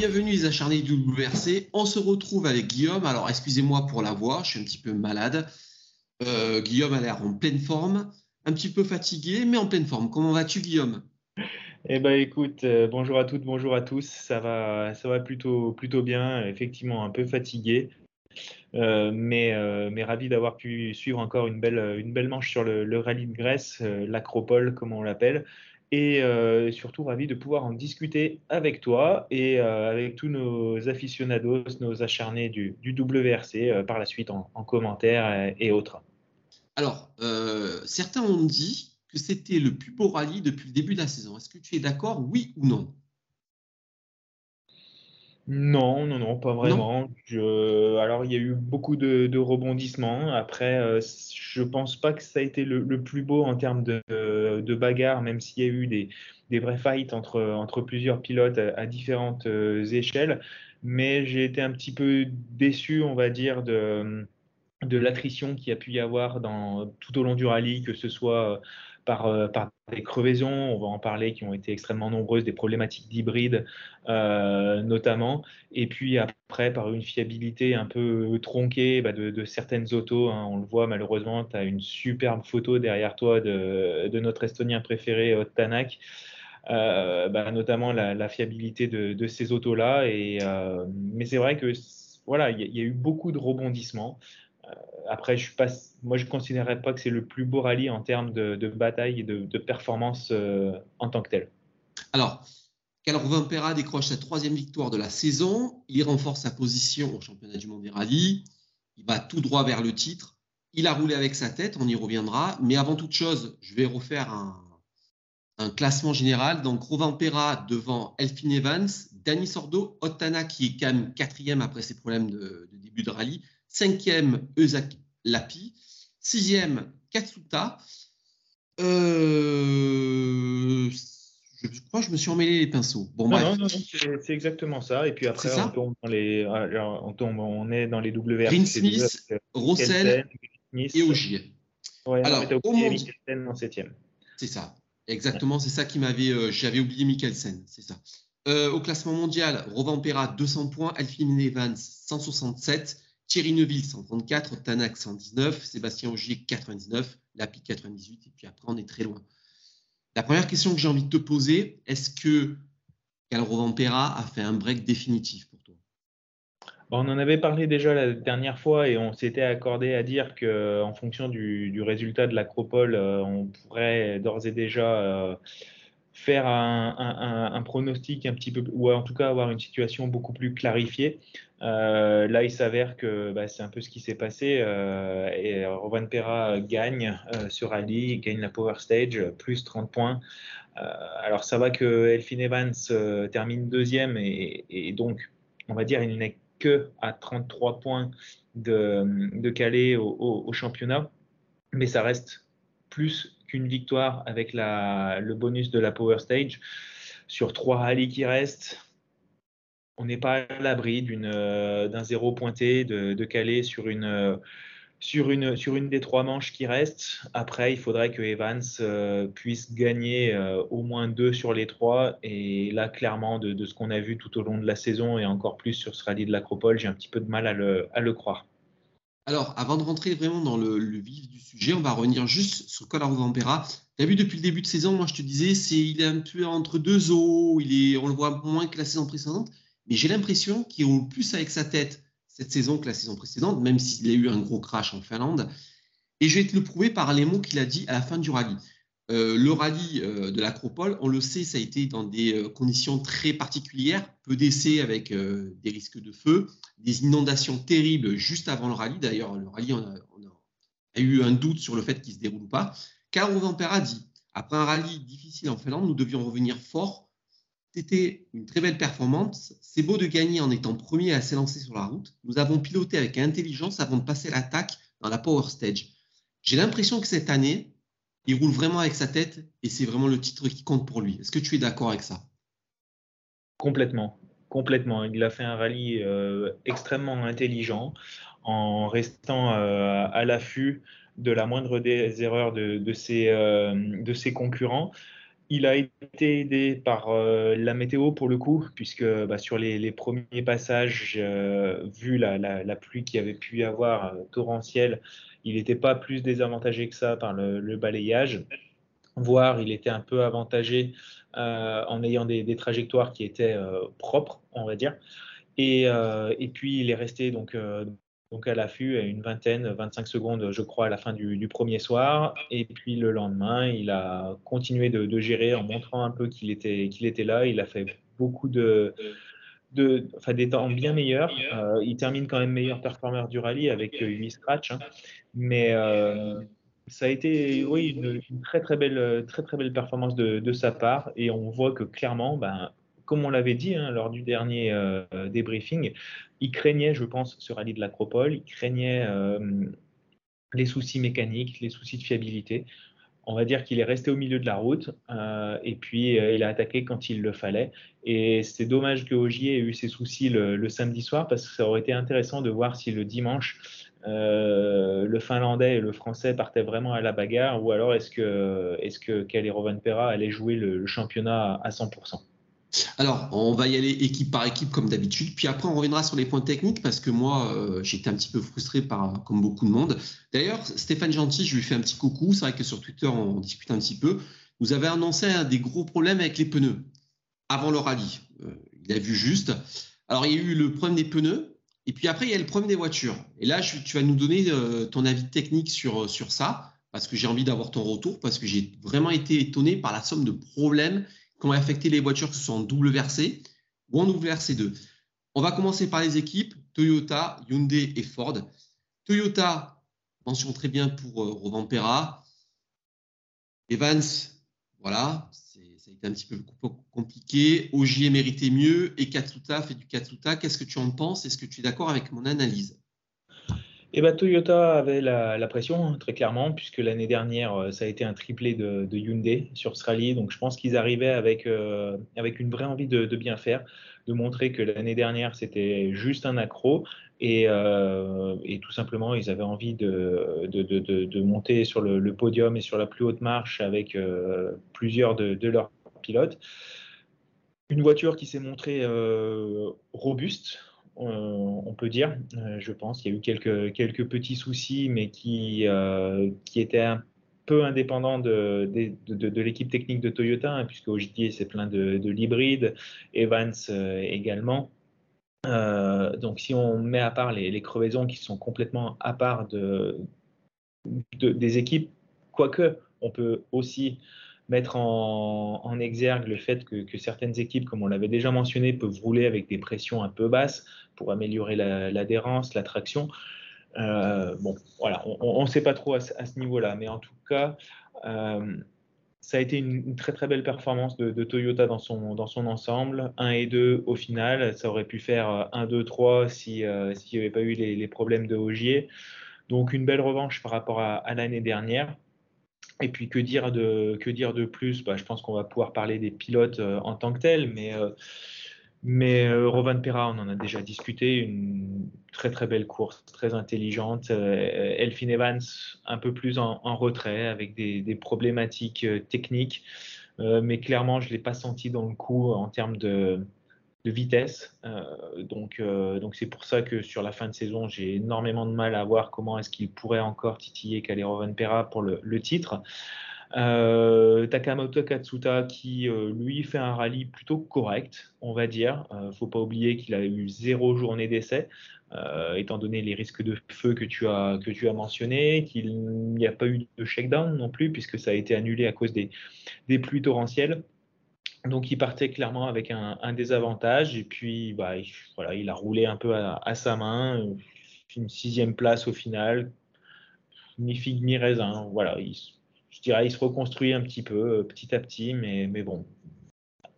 bienvenue les acharnés du WRC. On se retrouve avec Guillaume. Alors, excusez-moi pour la voix, je suis un petit peu malade. Euh, Guillaume a l'air en pleine forme, un petit peu fatigué, mais en pleine forme. Comment vas-tu, Guillaume? Eh ben, écoute, euh, bonjour à toutes, bonjour à tous. Ça va, ça va plutôt, plutôt bien. Effectivement, un peu fatigué, euh, mais, mais ravi d'avoir pu suivre encore une belle, une belle manche sur le, le rallye de Grèce, l'acropole, comme on l'appelle et euh, surtout ravi de pouvoir en discuter avec toi et euh, avec tous nos aficionados, nos acharnés du, WRC euh, par la suite en, en commentaire et, autres. Alors, certains ont dit que c'était le plus beau rallye depuis le début de la saison. Est-ce que tu es d'accord, oui ou non? Non, non, non, pas vraiment. alors, il y a eu beaucoup de, rebondissements. Après, euh, je pense pas que ça a été le, plus beau en termes de, de bagarre, même s'il y a eu des, vrais fights entre, entre plusieurs pilotes à, différentes euh, échelles. Mais j'ai été un petit peu déçu, on va dire, de, de l'attrition qu'il y a pu y avoir dans, tout au long du rallye, que ce soit par, euh, par, des crevaisons, on va en parler, qui ont été extrêmement nombreuses, des problématiques d'hybride euh, notamment, et puis après par une fiabilité un peu tronquée bah, de, certaines autos. Hein. on le voit malheureusement, tu as une superbe photo derrière toi de, notre Estonien préféré, Tanak. Euh, bah, notamment la, fiabilité de, ces autos-là. Et, mais c'est vrai que voilà, il y, y, a eu beaucoup de rebondissements. Euh, après, je suis pas, moi, je ne considérerais pas que c'est le plus beau rallye en termes de, bataille et de, performance euh, en tant que tel. Alors, Calor Vampera décroche sa troisième victoire de la saison. Il renforce sa position au championnat du monde des rallyes. Il va tout droit vers le titre. Il a roulé avec sa tête, on y reviendra. Mais avant toute chose, je vais refaire un, classement général. Donc, Rovampera devant Elphine Evans, Danny Sordo, Ottana qui est quand même quatrième après ses problèmes de, de début de rallye, Cinquième, Eusak Lapi. Sixième, Katsuta. Euh, je crois que je me suis emmêlé les pinceaux. Bon, non, non, c'est exactement ça. Et puis après, on tombe dans les, on, tombe, on est dans les WRC. Green Smith, Rossel et Ogier. Ouais, Alors, au monde... en septième. C'est ça. Exactement, c'est ça qui m'avait. Euh, j'avais oublié Mikkelsen, c'est ça. Euh, au classement mondial, Rovampera 200 points, Elphine Evans 167, Thierry Neuville 134, Tanak 119, Sébastien Ogier 99, Lapi 98, et puis après on est très loin. La première question que j'ai envie de te poser, est-ce que Calro Vampera a fait un break définitif pour toi? On en avait parlé déjà la dernière fois et on s'était accordé à dire qu'en fonction du, résultat de l'acropole, euh, on pourrait d'ores et déjà euh, faire un, pronostic un petit peu, ou en tout cas avoir une situation beaucoup plus clarifiée. Euh, là, il s'avère que bah, c'est un peu ce qui s'est passé. Euh, et Rovan Pera gagne euh, sur Ali, gagne la Power Stage, plus 30 points. alors, ça va que Elfin Evans termine deuxième et, donc, on va dire, il n'est que à 33 points de, de Calais au, championnat. Mais ça reste plus qu'une victoire avec le bonus de la Power Stage. Sur trois rallyes qui restent, on n'est pas à l'abri euh, d'un zéro pointé de, de une, euh, sur, une, des trois manches qui restent. Après, il faudrait que Evans euh, puisse gagner au moins deux sur les trois. Et là, clairement, de, ce qu'on a vu tout au long de la saison et encore plus sur ce rallye de l'Acropole, j'ai un petit peu de mal à le croire. Alors, avant de rentrer vraiment dans le, vif du sujet, on va revenir juste sur Colaro Vampera. Tu as vu depuis le début de saison, moi je te disais, c'est il est un peu entre deux eaux, il est, on le voit moins que la saison précédente. Mais j'ai l'impression qu'il roule plus avec sa tête cette saison que la saison précédente, même s'il a eu un gros crash en Finlande. Et je vais te le prouver par les mots qu'il a dit à la fin du rallye. Euh, le rallye euh, de l'Acropole, on le sait, ça a été dans des euh, conditions très particulières, peu d'essais avec des risques de feu, des inondations terribles juste avant le rallye. D'ailleurs, le rallye, on a, eu un doute sur le fait qu'il se déroule ou pas. Caro Vampera dit après un rallye difficile en Finlande, nous devions revenir fort c'était une très belle performance. C'est beau de gagner en étant premier à s'élancer sur la route. Nous avons piloté avec intelligence avant de passer l'attaque dans la Power Stage. J'ai l'impression que cette année, il roule vraiment avec sa tête et c'est vraiment le titre qui compte pour lui. Est-ce que tu es d'accord avec ça? Complètement, complètement. Il a fait un rallye euh, extrêmement intelligent en restant euh, à l'affût de la moindre des erreurs de, ses, euh, de ses concurrents il a été aidé par la météo pour le coup, puisque bah, sur les, premiers passages, vu la, pluie qu'il avait pu y avoir torrentielle, il n'était pas plus désavantagé que ça par le, balayage, voire il était un peu avantagé en ayant des, trajectoires qui étaient propres, on va dire. Et, et, puis il est resté donc à l'affût à une vingtaine, 25 secondes, je crois, à la fin du, premier soir. Et puis le lendemain, il a continué de, gérer en montrant un peu qu'il était, là. Il a fait beaucoup de enfin, des temps bien meilleurs. Euh, il termine quand même meilleur performeur du rallye avec 8 euh, scratchs. Hein. Mais euh, ça a été oui, une, très, très, belle, très, très belle performance de, de, sa part. Et on voit que clairement, ben, comme on l'avait dit hein, lors du dernier euh, débriefing, il craignait, je pense, ce rallye de l'Acropole, il craignait les soucis mécaniques, les soucis de fiabilité. On va dire qu'il est resté au milieu de la route euh, et puis il a attaqué quand il le fallait. Et c'est dommage que Ogier ait eu ses soucis le, samedi soir parce que ça aurait été intéressant de voir si le dimanche le Finlandais et le Français partaient vraiment à la bagarre ou alors est-ce que, est-ce que Rovanpera allait jouer le championnat à 100%. Alors, on va y aller équipe par équipe comme d'habitude. Puis après, on reviendra sur les points techniques parce que moi, euh, j'étais un petit peu frustré comme beaucoup de monde. D'ailleurs, Stéphane Gentil, je lui fais un petit coucou. C'est vrai que sur Twitter, on discute un petit peu. Vous avez annoncé des gros problèmes avec les pneus avant le rallye. Euh, il a vu juste. Alors, il y a eu le problème des pneus. Et puis après, il y a le problème des voitures. Et là, tu vas nous donner euh, ton avis technique sur, sur ça parce que j'ai envie d'avoir ton retour parce que j'ai vraiment été étonné par la somme de problèmes Comment affecter les voitures, que ce soit en double versé ou en double versé 2. On va commencer par les équipes Toyota, Hyundai et Ford. Toyota, mention très bien pour euh. Evans, voilà, ça a été un petit peu compliqué. Ogier méritait mieux et Katsuta fait du Katsuta. Qu'est-ce que tu en penses? Est-ce que tu es d'accord avec mon analyse? Eh ben, Toyota avait la, pression, hein, très clairement, puisque l'année dernière, euh, ça a été un triplé de, Hyundai sur ce rallye. Donc, je pense qu'ils arrivaient avec, euh, avec une vraie envie de, bien faire, de montrer que l'année dernière, c'était juste un accro. Et, euh, et, tout simplement, ils avaient envie de, de monter sur le, podium et sur la plus haute marche avec plusieurs de, leurs pilotes. Une voiture qui s'est montrée robuste, on peut dire, euh, je pense. Il y a eu quelques, quelques petits soucis, mais qui, euh, qui étaient un peu indépendants de, de, l'équipe technique de Toyota, hein, puisque aujourd'hui c'est plein de, l'hybride, Evans également. donc si on met à part les, crevaisons qui sont complètement à part de, des équipes, quoique on peut aussi mettre en, exergue le fait que, certaines équipes, comme on l'avait déjà mentionné, peuvent rouler avec des pressions un peu basses pour améliorer l'adhérence, la, traction. Euh, bon, voilà, on ne sait pas trop à, ce niveau-là, mais en tout cas, euh, ça a été une, très très belle performance de, Toyota dans son, dans son ensemble. 1 et 2 au final, ça aurait pu faire 1, 2, 3 s'il n'y avait pas eu les, problèmes de Ogier. Donc une belle revanche par rapport à l'année dernière. Et puis que dire de, que dire de plus? Bah, Je pense qu'on va pouvoir parler des pilotes euh, en tant que tels, mais, euh, mais euh, Rovan Pera, on en a déjà discuté, une très très belle course, très intelligente. Elfin Evans, un peu plus en, retrait, avec des, des problématiques techniques, mais clairement, je ne l'ai pas senti dans le coup en termes de, de vitesse. Euh, donc, euh, donc c'est pour ça que sur la fin de saison, j'ai énormément de mal à voir comment est-ce qu'il pourrait encore titiller Calero Pera pour le, titre. Euh, Takamoto Katsuta qui lui fait un rallye plutôt correct, on va dire. ne faut pas oublier qu'il a eu zéro journée d'essai, étant donné les risques de feu que tu as que mentionné, qu'il n'y a pas eu de shakedown non plus puisque ça a été annulé à cause des pluies torrentielles. Donc il partait clairement avec un, désavantage. Et puis bah, il, voilà, il a roulé un peu à, sa main, une sixième place au final, ni figue ni raisin. Voilà, je dirais il se reconstruit un petit peu petit à petit, mais, mais bon,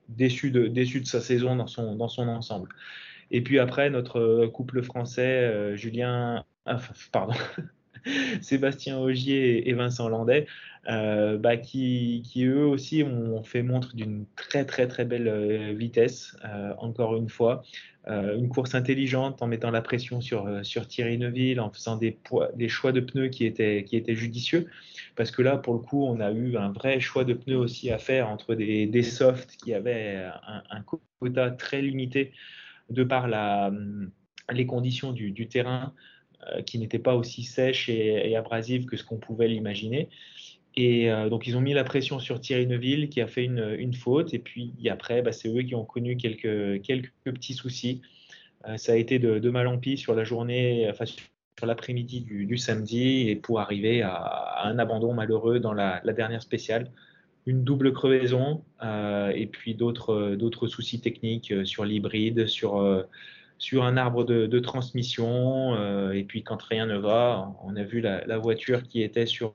déçu de, déçu de sa saison dans son, dans son ensemble. Et puis après, notre couple français, euh, Julien, pardon, Sébastien Augier et Vincent Landais, euh, bah, qui, eux aussi ont fait montre d'une très très très belle euh, vitesse, euh, encore une fois. une course intelligente en mettant la pression sur, sur Thierry Neuville, en faisant des, choix de pneus qui étaient, qui étaient judicieux, parce que là, pour le coup, on a eu un vrai choix de pneus aussi à faire entre des, softs qui avaient un, quota très limité de par la, les conditions du, terrain qui n'étaient pas aussi sèches et, abrasives que ce qu'on pouvait l'imaginer. Et euh, donc, ils ont mis la pression sur Thierry Neuville qui a fait une, faute. Et puis après, bah, c'est eux qui ont connu quelques, quelques petits soucis. Euh, ça a été de, mal en pis sur la journée, enfin, sur l'après-midi du, samedi, et pour arriver à, un abandon malheureux dans la, dernière spéciale. Une double crevaison et puis d'autres soucis techniques sur l'hybride, sur sur un arbre de, transmission. Euh, et puis quand rien ne va, on a vu la, voiture qui était sur,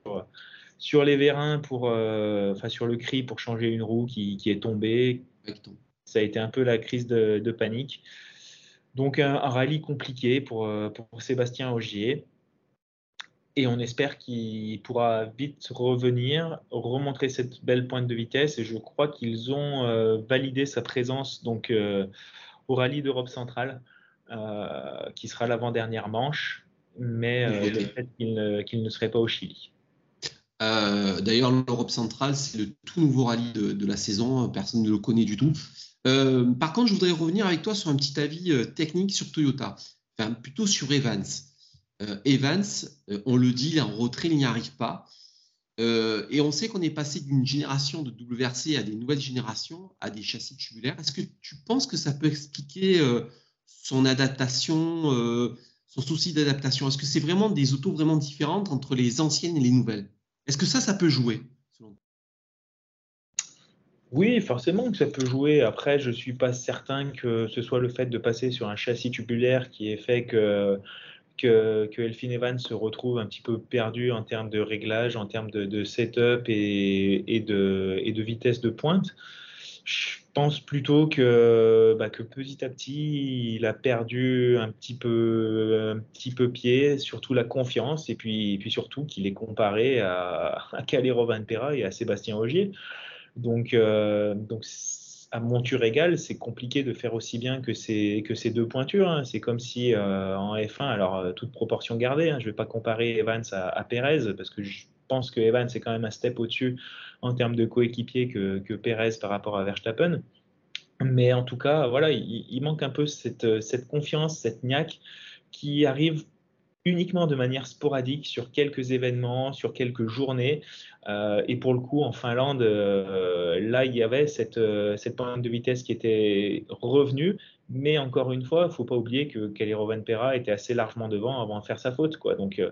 sur les vérins, pour, euh, enfin sur le cri pour changer une roue qui, est tombée. Ça a été un peu la crise de, panique. Donc un, rallye compliqué pour, euh, pour Sébastien Augier. Et on espère qu'il pourra vite revenir, remontrer cette belle pointe de vitesse. Et je crois qu'ils ont validé sa présence donc, au rallye d'Europe centrale. Euh, qui sera l'avant-dernière manche, mais euh, le fait qu'il ne, serait pas au Chili. Euh, d'ailleurs, l'Europe centrale, c'est le tout nouveau rallye de, la saison. Personne ne le connaît du tout. par contre, je voudrais revenir avec toi sur un petit avis technique sur Toyota, enfin plutôt sur Evans. Evans, on le dit, il est en retrait, il n'y arrive pas. Et on sait qu'on est passé d'une génération de WRC à des nouvelles générations, à des châssis tubulaires. Est-ce que tu penses que ça peut expliquer son adaptation, euh, son souci d'adaptation? Est-ce que c'est vraiment des autos vraiment différentes entre les anciennes et les nouvelles? Est-ce que ça, ça peut jouer oui, forcément que ça peut jouer. Après, je ne suis pas certain que ce soit le fait de passer sur un châssis tubulaire qui ait fait que, que, Elfin Evans se retrouve un petit peu perdu en termes de réglage, en termes de, setup et, de, et de vitesse de pointe. Je pense plutôt que, bah, que petit à petit, il a perdu un petit peu, un petit peu pied, surtout la confiance, et puis, puis surtout qu'il est comparé à, à Calero Van Pera et à Sébastien Ogier. Donc, euh, donc à monture égale, c'est compliqué de faire aussi bien que ces, deux pointures. Hein. C'est comme si euh, en F1, alors euh, toute proportion gardée, hein, je ne vais pas comparer Evans à, à Perez, parce que je pense que Evans est quand même un step au-dessus en termes de coéquipier que, que Perez par rapport à Verstappen. Mais en tout cas, voilà, il, manque un peu cette, cette, confiance, cette niaque qui arrive uniquement de manière sporadique sur quelques événements, sur quelques journées. Euh, et pour le coup, en Finlande, euh, là, il y avait cette, cette pointe de vitesse qui était revenue. Mais encore une fois, il ne faut pas oublier que Van Pera était assez largement devant avant de faire sa faute. Quoi. Donc, euh,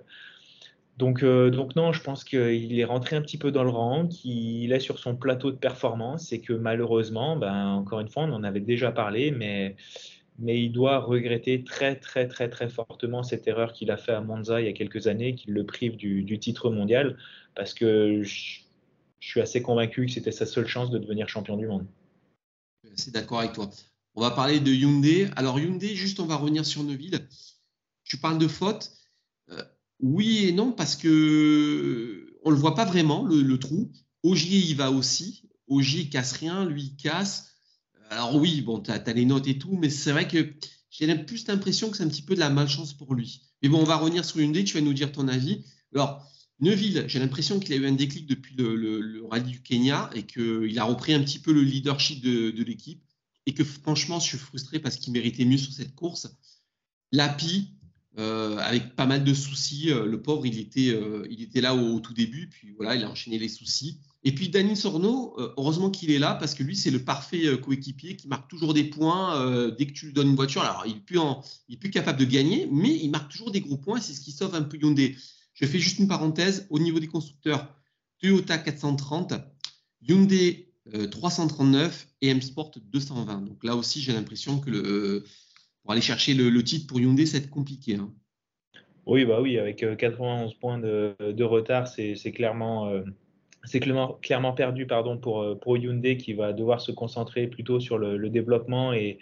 donc, euh, donc non, je pense qu'il est rentré un petit peu dans le rang, qu'il est sur son plateau de performance et que malheureusement, ben, encore une fois, on en avait déjà parlé, mais, mais il doit regretter très très très très fortement cette erreur qu'il a fait à Monza il y a quelques années, qui le prive du, titre mondial, parce que je, suis assez convaincu que c'était sa seule chance de devenir champion du monde. C'est d'accord avec toi. On va parler de Hyundai. Alors Hyundai, juste on va revenir sur Neuville. Tu parles de faute. Euh, oui et non, parce que on le voit pas vraiment, le, trou. Ogier y va aussi. Ogier casse rien, lui casse. Alors oui, bon, tu as, les notes et tout, mais c'est vrai que j'ai plus l'impression que c'est un petit peu de la malchance pour lui. Mais bon, on va revenir sur Hyundai, tu vas nous dire ton avis. Alors, Neuville, j'ai l'impression qu'il a eu un déclic depuis le, rallye du Kenya et qu'il a repris un petit peu le leadership de, l'équipe et que franchement, je suis frustré parce qu'il méritait mieux sur cette course. Lapi, euh, avec pas mal de soucis. Euh, le pauvre, il était, euh, il était là au, tout début, puis voilà, il a enchaîné les soucis. Et puis Dani Sorno, heureusement qu'il est là parce que lui, c'est le parfait coéquipier qui marque toujours des points dès que tu lui donnes une voiture. Alors, il n'est plus, capable de gagner, mais il marque toujours des gros points. C'est ce qui sauve un peu Hyundai. Je fais juste une parenthèse. Au niveau des constructeurs, Toyota 430, Hyundai 339 et M-Sport 220. Donc là aussi, j'ai l'impression que pour aller chercher le, titre pour Hyundai, c'est compliqué. Hein. Oui, bah oui, avec 91 euh, points de, retard, c'est clairement, euh, clairement, perdu pardon, pour, euh, pour Hyundai qui va devoir se concentrer plutôt sur le, développement et,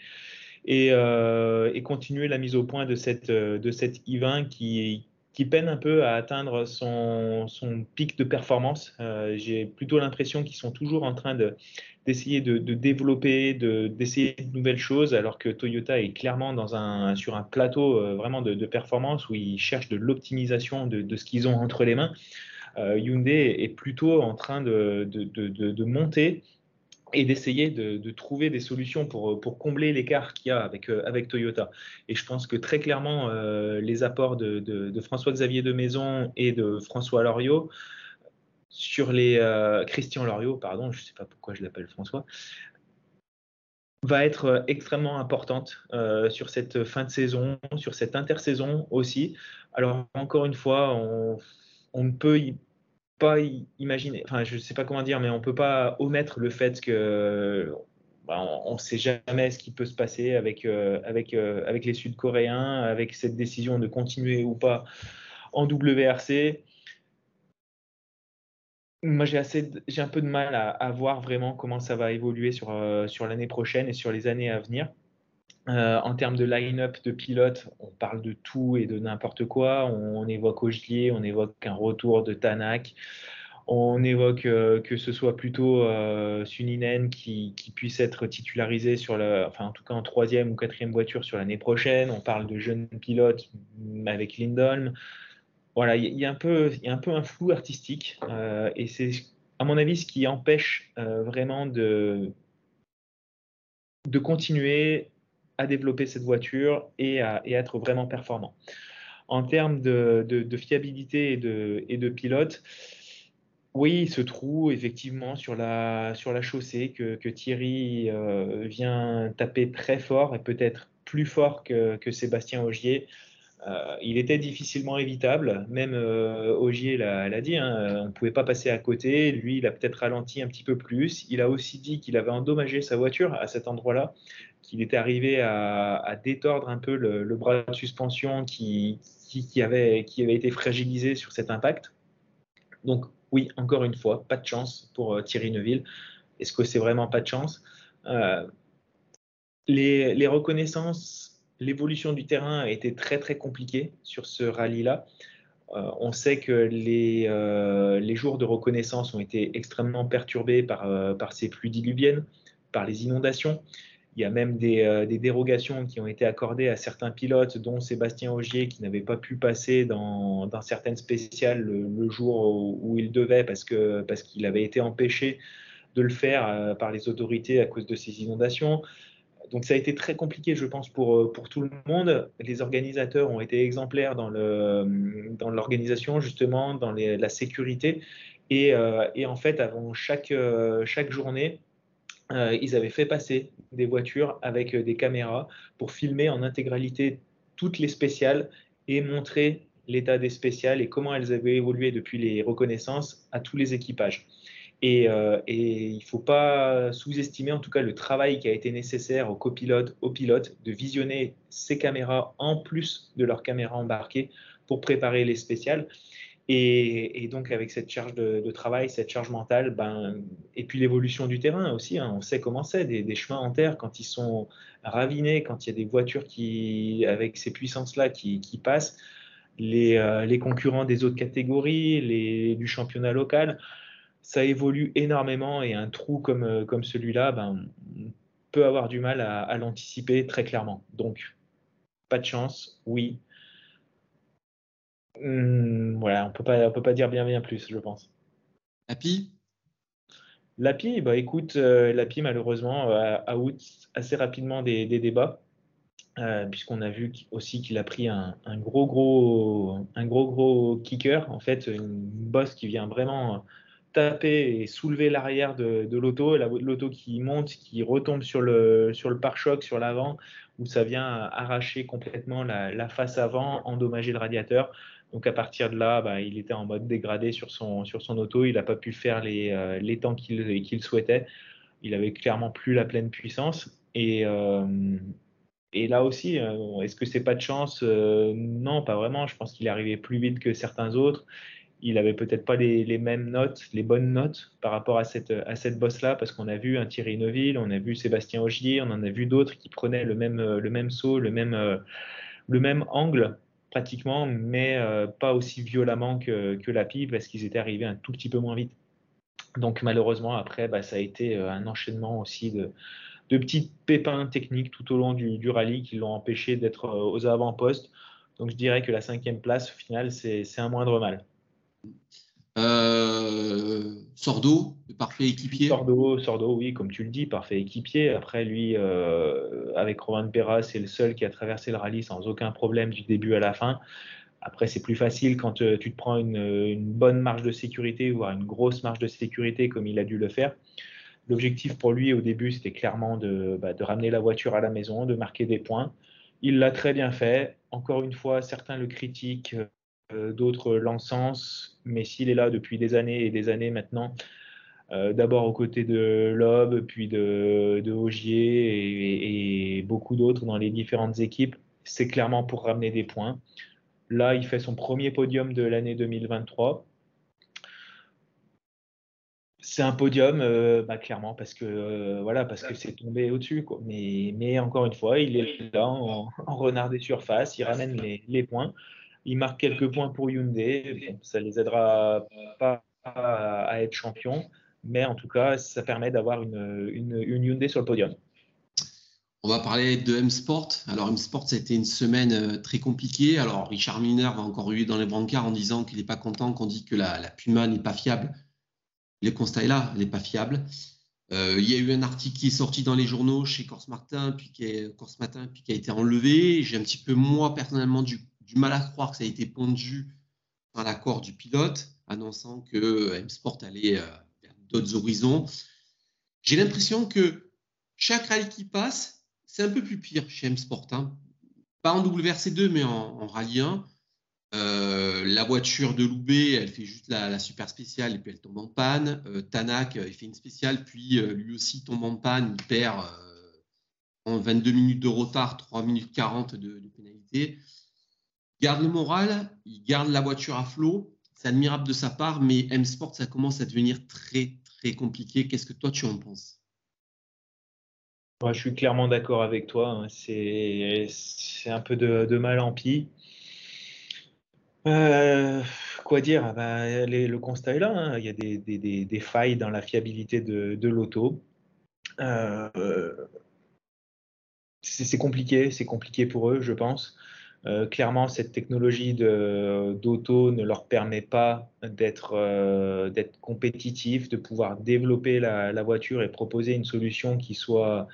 et, et, continuer la mise au point de cette, de cette I20 qui, qui peine un peu à atteindre son, son pic de performance. J'ai plutôt l'impression qu'ils sont toujours en train de, d'essayer de, développer, d'essayer de, nouvelles choses, alors que Toyota est clairement dans un, sur un plateau euh, vraiment de, performance où ils cherchent de l'optimisation de, ce qu'ils ont entre les mains. Hyundai est plutôt en train de, de monter et d'essayer de, trouver des solutions pour, pour combler l'écart qu'il y a avec, euh, avec Toyota. Et je pense que très clairement, euh, les apports de, François-Xavier de Maison et de François Loriot sur les euh, Christian Loriot, pardon, je ne sais pas pourquoi je l'appelle François, va être extrêmement importante sur cette fin de saison, sur cette intersaison aussi. Alors encore une fois, on, on ne peut pas imaginer, enfin je sais pas comment dire, mais on peut pas omettre le fait que bah, on ne sait jamais ce qui peut se passer avec, euh, euh, avec les Sud-Coréens, avec cette décision de continuer ou pas en WRC. Moi, j'ai un peu de mal à, voir vraiment comment ça va évoluer euh, sur l'année prochaine et sur les années à venir. Euh, en termes de line-up de pilotes, on parle de tout et de n'importe quoi. On, évoque Ogier, on évoque un retour de Tanak, on évoque euh, que ce soit plutôt euh, Suninen qui, puisse être titularisé sur la, enfin en tout cas en troisième ou quatrième voiture sur l'année prochaine. On parle de jeunes pilotes avec Lindholm. Voilà, il y, a un peu, un flou artistique et c'est à mon avis ce qui empêche vraiment de de continuer à développer cette voiture et à, être vraiment performant. En termes de, fiabilité et de, pilote, oui, ce trou, effectivement, sur la, sur la chaussée que, Thierry euh, vient taper très fort et peut-être plus fort que, Sébastien Augier. Euh, il était difficilement évitable, même euh, Augier l'a dit, hein, on ne pouvait pas passer à côté. Lui, il a peut-être ralenti un petit peu plus. Il a aussi dit qu'il avait endommagé sa voiture à cet endroit-là qu'il était arrivé à, détordre un peu le, bras de suspension qui, avait, été fragilisé sur cet impact. Donc oui, encore une fois, pas de chance pour euh, Thierry Neuville. Est-ce que c'est vraiment pas de chance? Euh, les, reconnaissances, l'évolution du terrain a été très très compliquée sur ce rallye-là. Euh, on sait que les, les, jours de reconnaissance ont été extrêmement perturbés par, par ces pluies diluviennes, par les inondations. Il y a même euh, des, dérogations qui ont été accordées à certains pilotes, dont Sébastien Augier, qui n'avait pas pu passer dans, certaines spéciales le, jour où, il devait parce qu'il avait été empêché de le faire euh, par les autorités à cause de ces inondations. Donc ça a été très compliqué, je pense, pour, euh, tout le monde. Les organisateurs ont été exemplaires dans l'organisation, justement, dans la sécurité. Et, en fait, avant chaque journée, euh, ils avaient fait passer des voitures avec euh, des caméras pour filmer en intégralité toutes les spéciales et montrer l'état des spéciales et comment elles avaient évolué depuis les reconnaissances à tous les équipages. Et, euh, il ne faut pas sous-estimer en tout cas le travail qui a été nécessaire aux copilotes, aux pilotes de visionner ces caméras en plus de leurs caméras embarquées pour préparer les spéciales. Et, donc avec cette charge de, travail, cette charge mentale, ben, et puis l'évolution du terrain aussi, hein, on sait comment c'est, des, chemins en terre quand ils sont ravinés, quand il y a des voitures qui, avec ces puissances-là qui, passent, les, euh, les, concurrents des autres catégories, les, du championnat local, ça évolue énormément et un trou comme, euh, comme celui-là, ben, on peut avoir du mal à l'anticiper très clairement. Donc, pas de chance, oui, Hmm, voilà, on peut pas, on peut pas dire bien bien plus, je pense. Lapi? Lapi, bah écoute, euh, Lapi malheureusement euh, a out assez rapidement des, débats, euh, puisqu'on a vu aussi qu'il a pris un, gros gros un gros gros kicker, en fait une bosse qui vient vraiment taper et soulever l'arrière de, l'auto, l'auto qui monte, qui retombe sur le sur le pare-choc, sur l'avant, où ça vient arracher complètement la, la face avant, endommager le radiateur. Donc à partir de là, bah, il était en mode dégradé sur son, sur son auto. Il n'a pas pu faire les, euh, les temps qu'il souhaitait. Il avait clairement plus la pleine puissance. Et, euh, et là aussi, euh, est-ce que c'est pas de chance? Non, pas vraiment. Je pense qu'il est arrivé plus vite que certains autres. Il avait peut-être pas les, les, mêmes notes, les bonnes notes par rapport à cette, à cette bosse-là, parce qu'on a vu un Thierry Neuville, on a vu Sébastien Ogier, on en a vu d'autres qui prenaient le même, le même saut, le même, le même angle pratiquement, mais euh, pas aussi violemment que, que la pipe parce qu'ils étaient arrivés un tout petit peu moins vite. Donc malheureusement, après, bah, ça a été euh, un enchaînement aussi de, de, petits pépins techniques tout au long du, du rallye qui l'ont empêché d'être euh, aux avant-postes. Donc je dirais que la cinquième place, au final, c'est un moindre mal. Euh, Sordo, parfait équipier. Sordo, Sordo, oui, comme tu le dis, parfait équipier. Après, lui, euh, avec Roman Perra, c'est le seul qui a traversé le rallye sans aucun problème du début à la fin. Après, c'est plus facile quand euh, tu te prends une, bonne marge de sécurité, voire une grosse marge de sécurité, comme il a dû le faire. L'objectif pour lui au début, c'était clairement de, bah, ramener la voiture à la maison, de marquer des points. Il l'a très bien fait. Encore une fois, certains le critiquent, d'autres l'encensent, mais s'il est là depuis des années et des années maintenant, euh, d'abord aux côtés de Loeb, puis de, de Ogier et, beaucoup d'autres dans les différentes équipes, c'est clairement pour ramener des points. Là, il fait son premier podium de l'année 2023. C'est un podium, euh, bah, clairement, parce que voilà, parce que c'est tombé au-dessus. Mais, mais, encore une fois, il est là en, renard des surfaces, il ramène les points. Il marque quelques points pour Hyundai. ça ne les aidera pas à être champion, mais en tout cas, ça permet d'avoir une, une, Hyundai sur le podium. On va parler de M-Sport. Alors, M-Sport, ça a été une semaine euh, très compliquée. Alors, Richard Miner va encore huer dans les brancards en disant qu'il n'est pas content, qu'on dit que la, Puma n'est pas fiable. Le constat est là, elle n'est pas fiable. Euh, il y a eu un article qui est sorti dans les journaux chez Corse Martin, puis qui, est, Corse Matin, puis qui a été enlevé. J'ai un petit peu, moi, personnellement, du du mal à croire que ça a été pondu par l'accord du pilote, annonçant que M-Sport allait euh, vers d'autres horizons. J'ai l'impression que chaque rallye qui passe, c'est un peu plus pire chez M-Sport. Hein. Pas en WRC2, mais en, rallye 1. Euh, la voiture de Loubet, elle fait juste la, super spéciale et puis elle tombe en panne. Euh, Tanak, il fait une spéciale, puis lui aussi tombe en panne, il perd en 22 minutes de retard, 3 minutes 40 de, de pénalité garde le moral, il garde la voiture à flot. C'est admirable de sa part, mais M-Sport, ça commence à devenir très, très compliqué. Qu'est-ce que toi, tu en penses? Je suis clairement d'accord avec toi. Hein. C'est un peu de, mal en pis. Euh, quoi dire bah, Le constat est là. Hein. Il y a des, failles dans la fiabilité de, l'auto. Euh, c'est compliqué, c'est compliqué pour eux, je pense. Euh, clairement, cette technologie d'auto ne leur permet pas d'être euh, compétitifs, de pouvoir développer la, voiture et proposer une solution qui soit,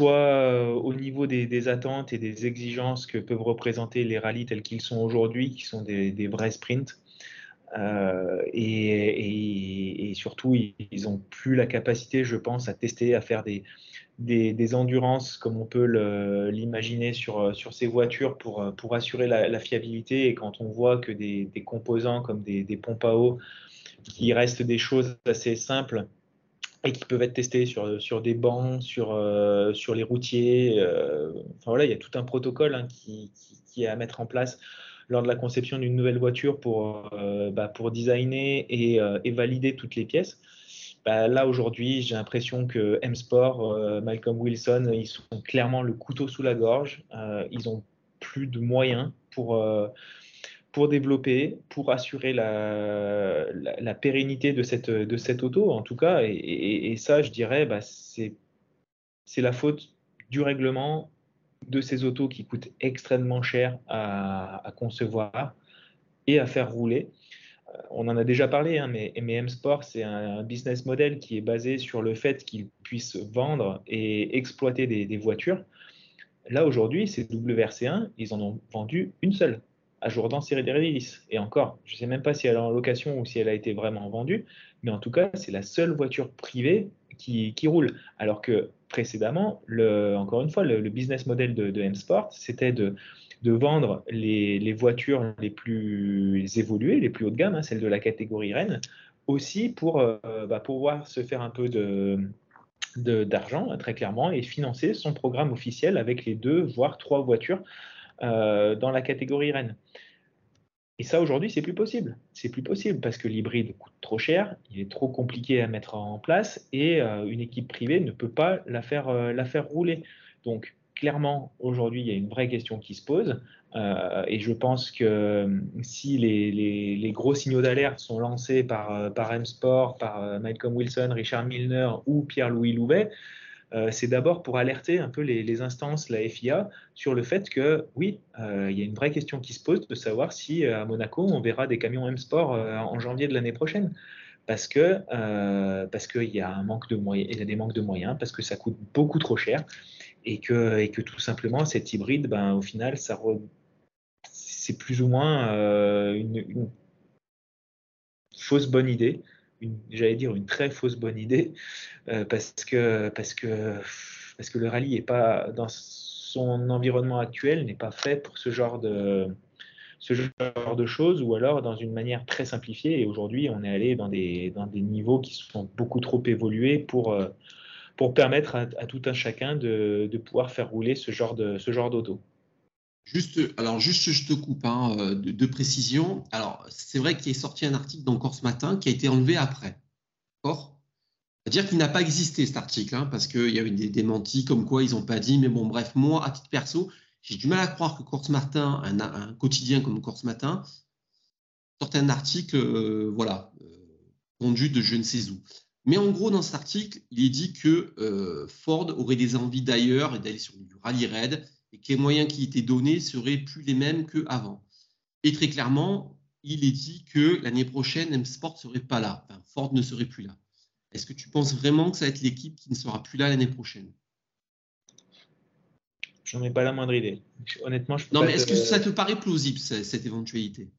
euh, au niveau des, attentes et des exigences que peuvent représenter les rallyes tels qu'ils sont aujourd'hui, qui sont des, vrais sprints. et, surtout, ils n'ont plus la capacité, je pense, à tester, à faire des, des, endurances comme on peut l'imaginer sur, euh, sur ces voitures pour, euh, pour assurer la, fiabilité. Et quand on voit que des, composants comme des, pompes à eau, qui restent des choses assez simples et qui peuvent être testés sur, sur des bancs, sur, euh, sur les routiers. enfin voilà, il y a tout un protocole hein, qui, est à mettre en place lors de la conception d'une nouvelle voiture pour, bah, pour designer et, et, valider toutes les pièces. Bah, là aujourd'hui, j'ai l'impression que M-Sport, euh, Malcolm Wilson, ils sont clairement le couteau sous la gorge. Euh, ils ont plus de moyens pour, euh, pour développer, pour assurer la, la, pérennité de cette, de cette auto, en tout cas. Et, ça, je dirais, bah, c'est la faute du règlement de ces autos qui coûtent extrêmement cher à, à concevoir et à faire rouler on en a déjà parlé, hein, mais, M Sport, c'est un, business model qui est basé sur le fait qu'ils puissent vendre et exploiter des, voitures. Là, aujourd'hui, c'est WRC1, ils en ont vendu une seule, à Jourdan Cyril Et encore, je ne sais même pas si elle est en location ou si elle a été vraiment vendue, mais en tout cas, c'est la seule voiture privée qui, roule. Alors que précédemment, encore une fois, le, business model de, de M Sport, c'était de de vendre les, voitures les plus évoluées, les plus haut de gamme, hein, celles de la catégorie Rennes, aussi pour euh, bah, pouvoir se faire un peu d'argent, très clairement, et financer son programme officiel avec les deux, voire trois voitures euh, dans la catégorie Rennes. Et ça, aujourd'hui, c'est plus possible. C'est plus possible parce que l'hybride coûte trop cher, il est trop compliqué à mettre en place et euh, une équipe privée ne peut pas la faire, la faire rouler. Donc, clairement, aujourd'hui, il y a une vraie question qui se pose. Euh, et je pense que euh, si les, gros signaux d'alerte sont lancés par, euh, M-Sport, par Malcolm Wilson, Richard Milner ou Pierre-Louis Louvet, euh, c'est d'abord pour alerter un peu les, instances, la FIA, sur le fait que oui, euh, il y a une vraie question qui se pose de savoir si à Monaco on verra des camions M-Sport en janvier de l'année prochaine. Parce que parce qu'il y y a des manques de moyens, parce que ça coûte beaucoup trop cher, et que, tout simplement cet hybride, ben, au final, c'est plus ou moins une fausse bonne idée j'allais dire une très fausse bonne idée, euh, parce, que, le rallye dans son environnement actuel n'est pas fait pour ce genre de ce genre de choses ou alors dans une manière très simplifiée. Et aujourd'hui on est allé dans des, dans des niveaux qui sont beaucoup trop évolués pour, euh, pour permettre à, tout un chacun de, pouvoir faire rouler ce genre de ce genre d'auto. Juste, alors juste, je te coupe hein, euh, de, précision. Alors, c'est vrai qu'il est sorti un article dans Corse Matin qui a été enlevé après. D'accord? C'est-à-dire qu'il n'a pas existé cet article, hein, parce qu'il y a eu des démentis comme quoi ils n'ont pas dit. Mais bon, bref, moi, à titre perso, j'ai du mal à croire que Corse Matin, un, quotidien comme Corse Matin, sorte un article, euh, voilà, euh, de je ne sais où. Mais en gros, dans cet article, il est dit que euh, Ford aurait des envies d'ailleurs et d'aller sur du rallye raid et que les moyens qui étaient donnés seraient plus les mêmes qu'avant. Et très clairement, il est dit que l'année prochaine, M-Sport ne serait pas là. Ford ne serait plus là. Est-ce que tu penses vraiment que ça va être l'équipe qui ne sera plus là l'année prochaine? J'en ai pas la moindre idée. Honnêtement, je Non, mais est-ce que ça te paraît plausible, cette éventualité?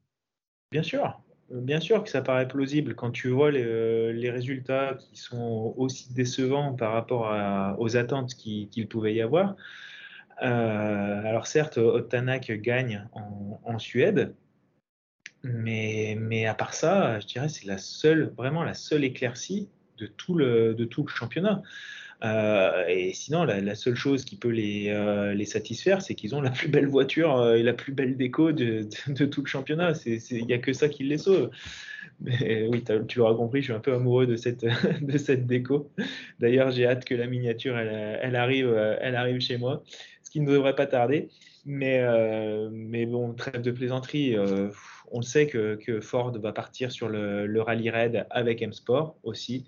Bien sûr. Bien sûr que ça paraît plausible quand tu vois les, résultats qui sont aussi décevants par rapport aux attentes qu'il pouvait y avoir. Euh, alors certes, Otanak gagne en, Suède, mais, mais, à part ça, je dirais c'est la seule, vraiment la seule éclaircie de tout le, de tout le championnat. Euh, et sinon, la, seule chose qui peut les, euh, les satisfaire, c'est qu'ils ont la plus belle voiture et la plus belle déco de, tout le championnat. Il n'y a que ça qui les sauve. Mais oui, tu l'auras compris, je suis un peu amoureux de cette, déco. D'ailleurs, j'ai hâte que la miniature, elle, arrive, chez moi ne devrait pas tarder. Mais, euh, bon, trêve de plaisanterie. Euh, on sait que, Ford va partir sur le, rallye raid avec M-Sport aussi.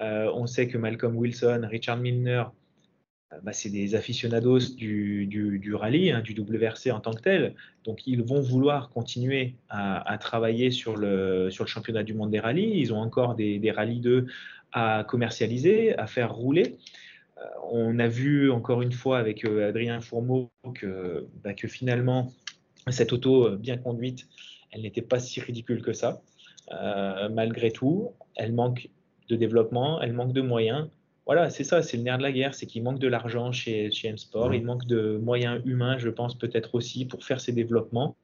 Euh, on sait que Malcolm Wilson, Richard Milner, bah, c'est des aficionados du, rallye, hein, du WRC en tant que tel. Donc, ils vont vouloir continuer à, travailler sur le, championnat du monde des rallyes. Ils ont encore des, rallyes 2 à commercialiser, à faire rouler. Euh, on a vu encore une fois avec euh, Adrien Fourmeau que, bah, que finalement, cette auto euh, bien conduite, elle n'était pas si ridicule que ça. malgré tout, elle manque de développement, elle manque de moyens. Voilà, c'est ça, c'est le nerf de la guerre, c'est qu'il manque de l'argent chez, chez M-Sport, il manque de moyens humains, je pense peut-être aussi, pour faire ces développements,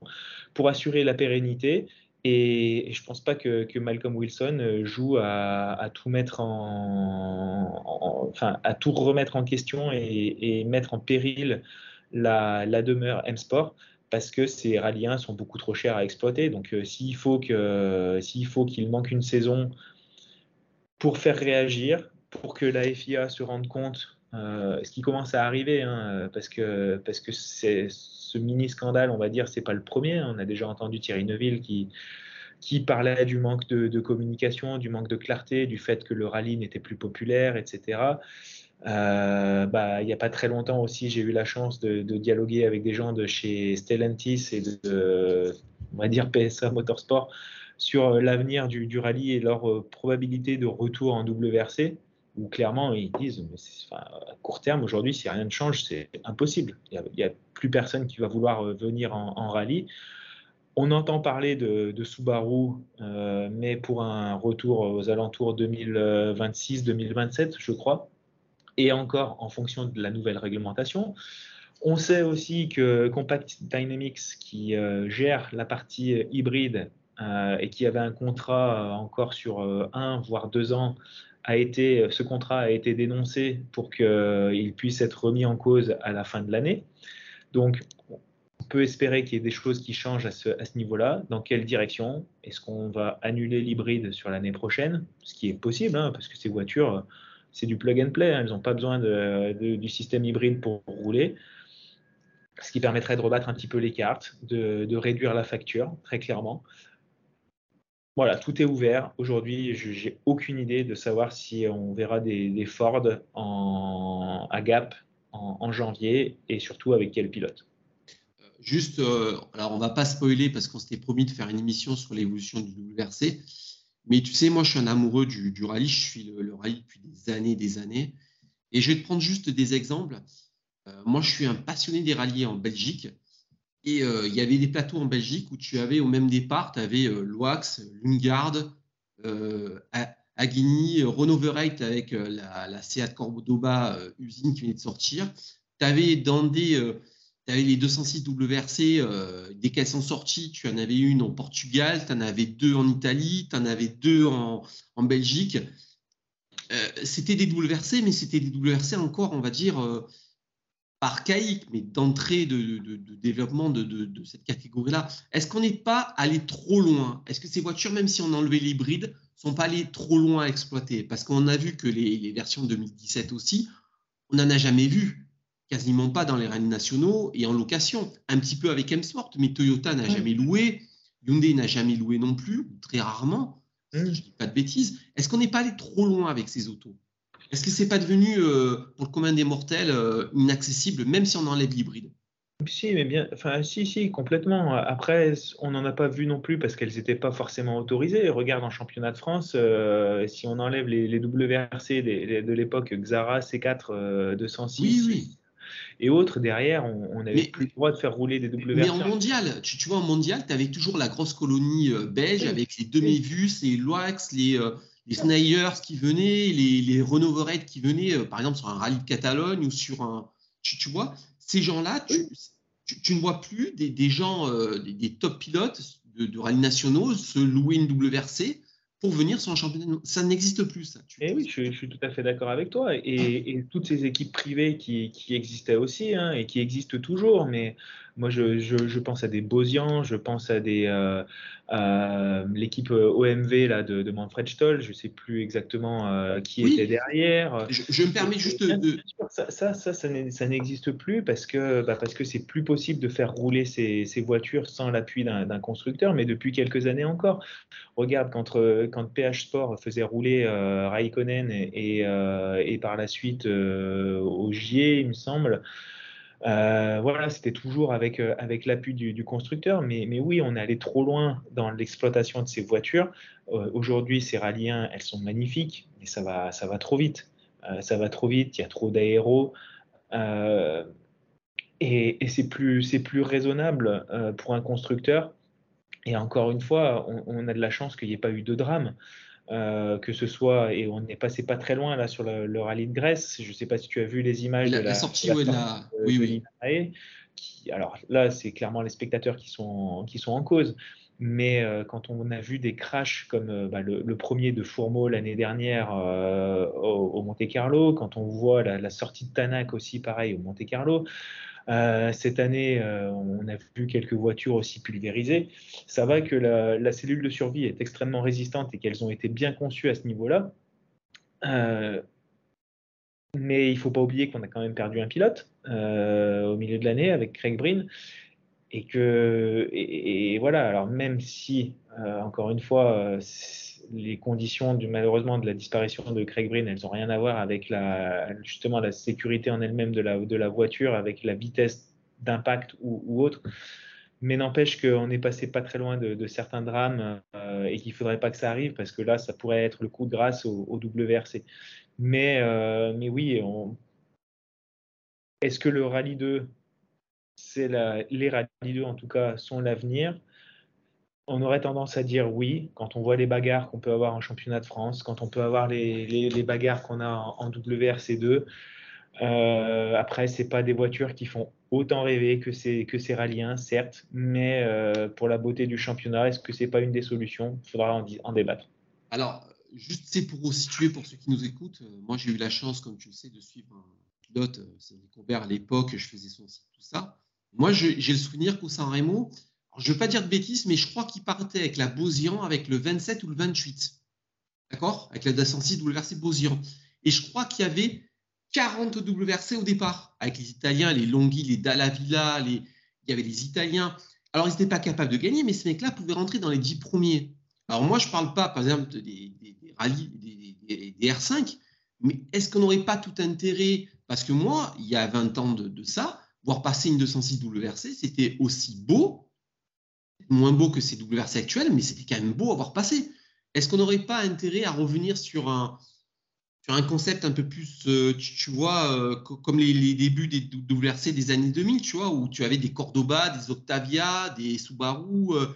pour assurer la pérennité et, je ne pense pas que, Malcolm Wilson euh, joue à, tout mettre en, enfin, à tout remettre en question et, mettre en péril la, demeure M-Sport parce que ces rallyens sont beaucoup trop chers à exploiter. Donc, euh, s'il faut que s'il faut qu'il manque une saison pour faire réagir, pour que la FIA se rende compte, euh, ce qui commence à arriver, hein, parce que parce que ce mini scandale, on va dire, c'est pas le premier. On a déjà entendu Thierry Neuville qui, parlait du manque de, communication, du manque de clarté, du fait que le rallye n'était plus populaire, etc. Euh, bah, il n'y a pas très longtemps aussi, j'ai eu la chance de, dialoguer avec des gens de chez Stellantis et de, on va dire PSA Motorsport sur l'avenir du, rallye et leur euh, probabilité de retour en WRC où clairement ils disent à court terme aujourd'hui si rien ne change c'est impossible. Il n'y a, plus personne qui va vouloir euh, venir en, rallye. On entend parler de, Subaru euh, mais pour un retour aux alentours 2026-2027 je crois et encore en fonction de la nouvelle réglementation. On sait aussi que Compact Dynamics qui euh, gère la partie hybride et qui avait un contrat encore sur un voire deux ans a été, ce contrat a été dénoncé pour qu'il puisse être remis en cause à la fin de l'année. Donc, on peut espérer qu'il y ait des choses qui changent à ce, niveau-là. Dans quelle direction? Est-ce qu'on va annuler l'hybride sur l'année prochaine? Ce qui est possible, hein, parce que ces voitures, c'est du plug and play. Hein. elles n'ont pas besoin du système hybride pour rouler. Ce qui permettrait de rebattre un petit peu les cartes, de réduire la facture, très clairement. Voilà, tout est ouvert. Aujourd'hui, je n'ai aucune idée de savoir si on verra des, Ford en, à Gap en, janvier et surtout avec quel pilote. Euh, juste, euh, alors on va pas spoiler parce qu'on s'était promis de faire une émission sur l'évolution du WRC. Mais tu sais, moi, je suis un amoureux du, rallye. Je suis le, rallye depuis des années, des années. Et je vais te prendre juste des exemples. Euh, moi, je suis un passionné des rallyes en Belgique. Et euh, il y avait des plateaux en Belgique où tu avais au même départ, tu avais euh, Loax, Lungard, Aguigny, Renault Verreit avec la, la, Seat Cordoba usine qui venait de sortir. Tu avais dans des avais les 206 WRC, dès qu'elles sont sorties, tu en avais une en Portugal, tu en avais deux en Italie, tu en avais deux en, Belgique. Euh, c'était des WRC, mais c'était des WRC encore, on va dire, archaïques, mais d'entrée de, développement de, cette catégorie-là. Est-ce qu'on n'est pas allé trop loin? Est-ce que ces voitures, même si on enlevait l'hybride, sont pas allées trop loin à exploiter? Parce qu'on a vu que les, les versions 2017 aussi, on n'en a jamais vu quasiment pas dans les rallyes nationaux et en location. Un petit peu avec M-Sport, mais Toyota n'a jamais loué, Hyundai n'a jamais loué non plus, très rarement. Je ne dis pas de bêtises. Est-ce qu'on n'est pas allé trop loin avec ces autos? Est-ce que c'est pas devenu, euh, pour le commun des mortels, euh, inaccessible, même si on enlève l'hybride? Si, mais bien, enfin, si, si, complètement. Après, on n'en a pas vu non plus parce qu'elles n'étaient pas forcément autorisées. Regarde en championnat de France, euh, si on enlève les, les WRC de l'époque Xara C4 206, oui, oui et autres, derrière, on n'avait plus le droit de faire rouler des WRC. Mais en mondial, tu, vois, en mondial, tu avais toujours la grosse colonie euh, belge avec les demi-vus, les Loax, les, les Snyders qui venaient, les, les qui venaient, euh, par exemple, sur un rallye de Catalogne ou sur un. Tu, vois, ces gens-là, tu, ne vois plus des, des gens, des, top pilotes de, de rallye nationaux se louer une WRC pour venir sur un championnat. Ça n'existe plus, ça. Eh oui, je, suis tout à fait d'accord avec toi. Et, toutes ces équipes privées qui, existaient aussi hein, et qui existent toujours, mais moi, je, pense à des Bosian, je pense à des euh, l'équipe euh, OMV là, de, Manfred Stoll, je ne sais plus exactement euh, qui était derrière. Je, me permets juste de. Ça, ça, ça, ça n'existe plus parce que bah, parce que c'est plus possible de faire rouler ces, ces voitures sans l'appui d'un constructeur, mais depuis quelques années encore. Regarde, quand, quand PH Sport faisait rouler Raikkonen et, et, par la suite GIE, il me semble. Euh, voilà, c'était toujours avec, euh, avec l'appui du, constructeur, mais, mais, oui, on est allé trop loin dans l'exploitation de ces voitures. Euh, aujourd'hui, ces rallyens, elles sont magnifiques, mais ça va, ça va trop vite. ça va trop vite, il y a trop d'aéros. et, et c'est plus, plus raisonnable pour un constructeur. Et encore une fois, on, on a de la chance qu'il n'y ait pas eu de drame. Euh, que ce soit, et on est passé pas très loin là sur le, rallye de Grèce, je ne sais pas si tu as vu les images de la, sortie, de la, oui, oui. qui, alors là, c'est clairement les spectateurs qui sont, qui sont en cause. Mais euh, quand on a vu des crashs comme euh, bah, le, premier de Fourmeau l'année dernière au, Monte Carlo, quand on voit la, la, sortie de Tanak aussi pareil au Monte Carlo, euh, cette année, euh, on a vu quelques voitures aussi pulvérisées. Ça va que la, cellule de survie est extrêmement résistante et qu'elles ont été bien conçues à ce niveau-là. Euh, mais il ne faut pas oublier qu'on a quand même perdu un pilote au milieu de l'année avec Craig Breen. Et que, voilà, alors même si, encore une fois, les conditions du, malheureusement de la disparition de Craig Breen, elles n'ont rien à voir avec la, justement la sécurité en elle-même de la, voiture, avec la vitesse d'impact ou, autre. Mais n'empêche qu'on est passé pas très loin de, certains drames euh, et qu'il ne faudrait pas que ça arrive parce que là, ça pourrait être le coup de grâce au, WRC. Mais, euh, mais oui, est-ce que le Rallye 2, c'est les Rallye 2 en tout cas, sont l'avenir? On aurait tendance à dire oui quand on voit les bagarres qu'on peut avoir en championnat de France, quand on peut avoir les, bagarres qu'on a en, WRC2. Euh, après, ce pas des voitures qui font autant rêver que ces, que rallyens, certes, mais euh, pour la beauté du championnat, est-ce que c'est pas une des solutions? Il faudra en, débattre. Alors, juste c'est pour situer pour ceux qui nous écoutent, euh, moi j'ai eu la chance, comme tu le sais, de suivre un pilote, c'est découvert à l'époque, je faisais son site, tout ça. Moi, j'ai le souvenir qu'au San je ne veux pas dire de bêtises, mais je crois qu'il partait avec la Bosian avec le 27 ou le 28. D'accord? Avec la 206 WRC Bosian. Et je crois qu'il y avait 40 WRC au départ, avec les Italiens, les Longhi, les Dallavilla, les... il y avait les Italiens. Alors, ils n'étaient pas capables de gagner, mais ces mecs-là pouvaient rentrer dans les 10 premiers. Alors moi, je ne parle pas, par exemple, des, des des, R5, mais est-ce qu'on n'aurait pas tout intérêt? Parce que moi, il y a 20 ans de, ça, voir passer une 206 WRC, c'était aussi beau, moins beau que ces WRC actuels, mais c'était quand même beau à voir passer. Est-ce qu'on n'aurait pas intérêt à revenir sur un, sur un concept un peu plus, euh, tu, vois, euh, comme les, débuts des WRC des années 2000, tu vois, où tu avais des Cordoba, des Octavia, des Subaru. Euh,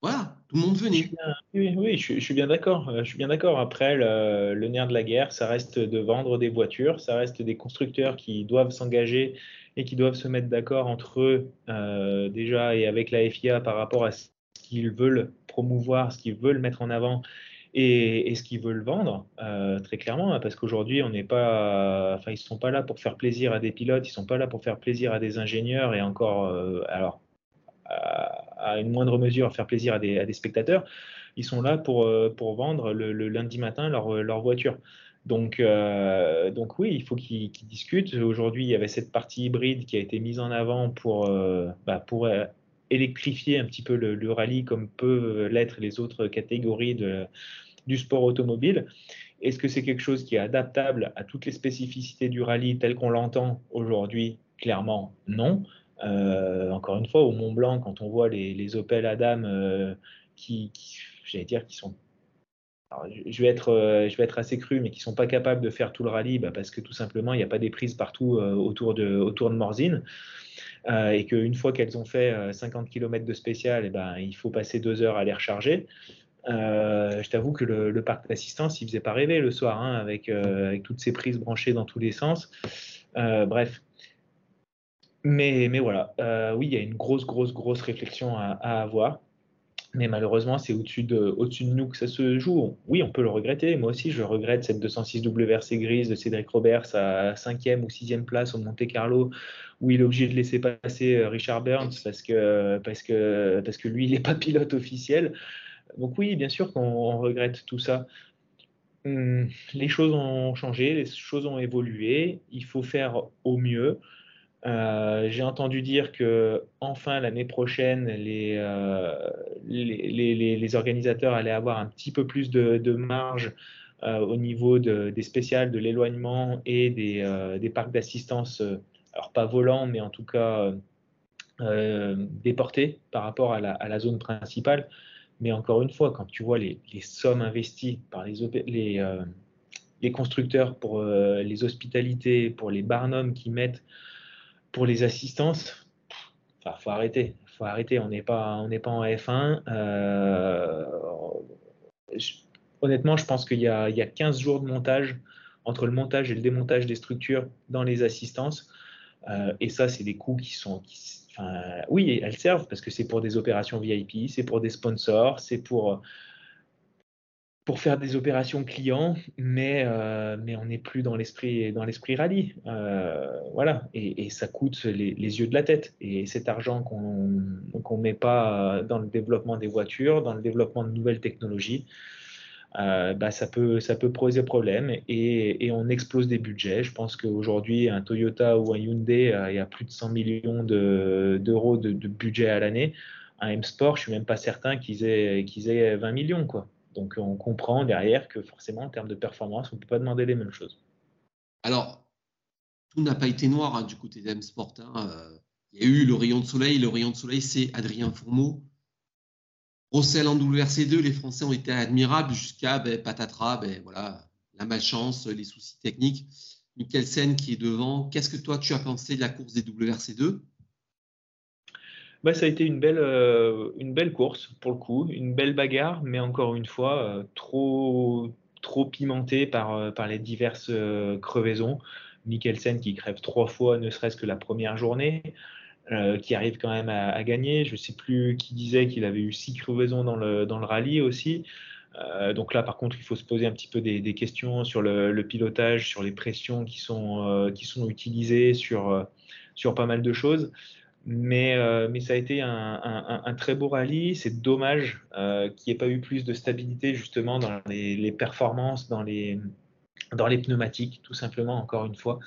voilà, tout le monde venait. oui, oui, je, suis bien d'accord. Je suis bien d'accord. Après, le, nerf de la guerre, ça reste de vendre des voitures, ça reste des constructeurs qui doivent s'engager et qui doivent se mettre d'accord entre eux déjà et avec la FIA par rapport à ce qu'ils veulent promouvoir, ce qu'ils veulent mettre en avant et, ce qu'ils veulent vendre, euh, très clairement, hein, parce qu'aujourd'hui, ils sont pas là pour faire plaisir à des pilotes, ils sont pas là pour faire plaisir à des ingénieurs et encore, euh, à, une moindre mesure, faire plaisir à des, spectateurs. Ils sont là pour, euh, vendre le, lundi matin leur voiture. Donc, donc oui, il faut qu'ils discutent. Aujourd'hui, il y avait cette partie hybride qui a été mise en avant pour, bah, pour électrifier un petit peu le, rallye comme peuvent l'être les autres catégories du sport automobile. Est-ce que c'est quelque chose qui est adaptable à toutes les spécificités du rallye tel qu'on l'entend aujourd'hui? Clairement, non. Euh, encore une fois, au Mont Blanc, quand on voit les, Opel Adam euh, qui, j'allais dire, qui sont je vais, être, euh, je vais être assez cru, mais qui ne sont pas capables de faire tout le rallye bah, parce que tout simplement, il n'y a pas des prises partout autour, de, autour de Morzine. Euh, et qu'une fois qu'elles ont fait 50 euh, km de spécial, eh ben, il faut passer deux heures à les recharger. Euh, je t'avoue que le, parc d'assistance, il faisait pas rêver le soir, hein, avec, toutes ces prises branchées dans tous les sens. bref. Mais, voilà, oui, il y a une grosse, grosse, grosse réflexion à avoir. Mais malheureusement, c'est au-dessus de, nous que ça se joue. Oui, on peut le regretter. Moi aussi, je regrette cette 206 WRC grise de Cédric Roberts à 5e ou 6e place au Monte Carlo, où il est obligé de laisser passer euh, Richard Burns parce que, parce que, parce que lui, il n'est pas pilote officiel. Donc oui, bien sûr qu'on regrette tout ça. Hum, les choses ont changé, les choses ont évolué. Il faut faire au mieux. Euh, j'ai entendu dire que enfin l'année prochaine, les, euh, les, les, organisateurs allaient avoir un petit peu plus de, marge euh, au niveau de, des spéciales, de l'éloignement et des, des parcs d'assistance, alors pas volants, mais en tout cas déportés par rapport à la, à la, zone principale. Mais encore une fois, quand tu vois les, sommes investies par les, les, les constructeurs pour les hospitalités, pour les barnums qui mettent pour les assistances, il faut arrêter. faut arrêter. On n'est pas, pas en F1. Euh, honnêtement, je pense qu'il y, a 15 jours de montage entre le montage et le démontage des structures dans les assistances. Euh, et ça, c'est des coûts qui sont. oui, elles servent parce que c'est pour des opérations VIP, c'est pour des sponsors, c'est pour pour faire des opérations clients, mais, euh, mais on n'est plus dans l'esprit dans l'esprit rallye. Euh, voilà, et, ça coûte les, yeux de la tête. Et cet argent qu'on ne met pas dans le développement des voitures, dans le développement de nouvelles technologies, euh, bah, ça, peut, ça peut poser problème et, et, on explose des budgets. Je pense qu'aujourd'hui, un Toyota ou un Hyundai, il y a plus de 100 millions d'euros de, de, budget à l'année. Un M-Sport, je suis même pas certain qu'ils aient, qu'ils aient 20 millions. quoi. Donc on comprend derrière que forcément en termes de performance, on ne peut pas demander les mêmes choses. Alors, tout n'a pas été noir hein, du côté d'M-Sport. Hein. Euh, il y a eu le rayon de soleil. Le rayon de soleil, c'est Adrien Fourmeau. Rossel en WRC2, les Français ont été admirables jusqu'à ben, patatras, ben, voilà, la malchance, les soucis techniques. Mikkelsen qui est devant. Qu'est-ce que toi tu as pensé de la course des WRC2 bah, ça a été une belle, euh, une belle course pour le coup, une belle bagarre, mais encore une fois, euh, trop, trop pimentée par, euh, par les diverses crevaisons. Mikkelsen qui crève trois fois, ne serait-ce que la première journée, qui arrive quand même à, gagner. Je ne sais plus qui disait qu'il avait eu six crevaisons dans le, dans le rallye aussi. donc là, par contre, il faut se poser un petit peu des, questions sur le, le, pilotage, sur les pressions qui sont, qui sont utilisées, sur, sur pas mal de choses. Mais, euh, mais, ça a été un, très beau rallye. C'est dommage euh, qu'il n'y ait pas eu plus de stabilité justement dans les, performances, dans les, pneumatiques, tout simplement, encore une fois,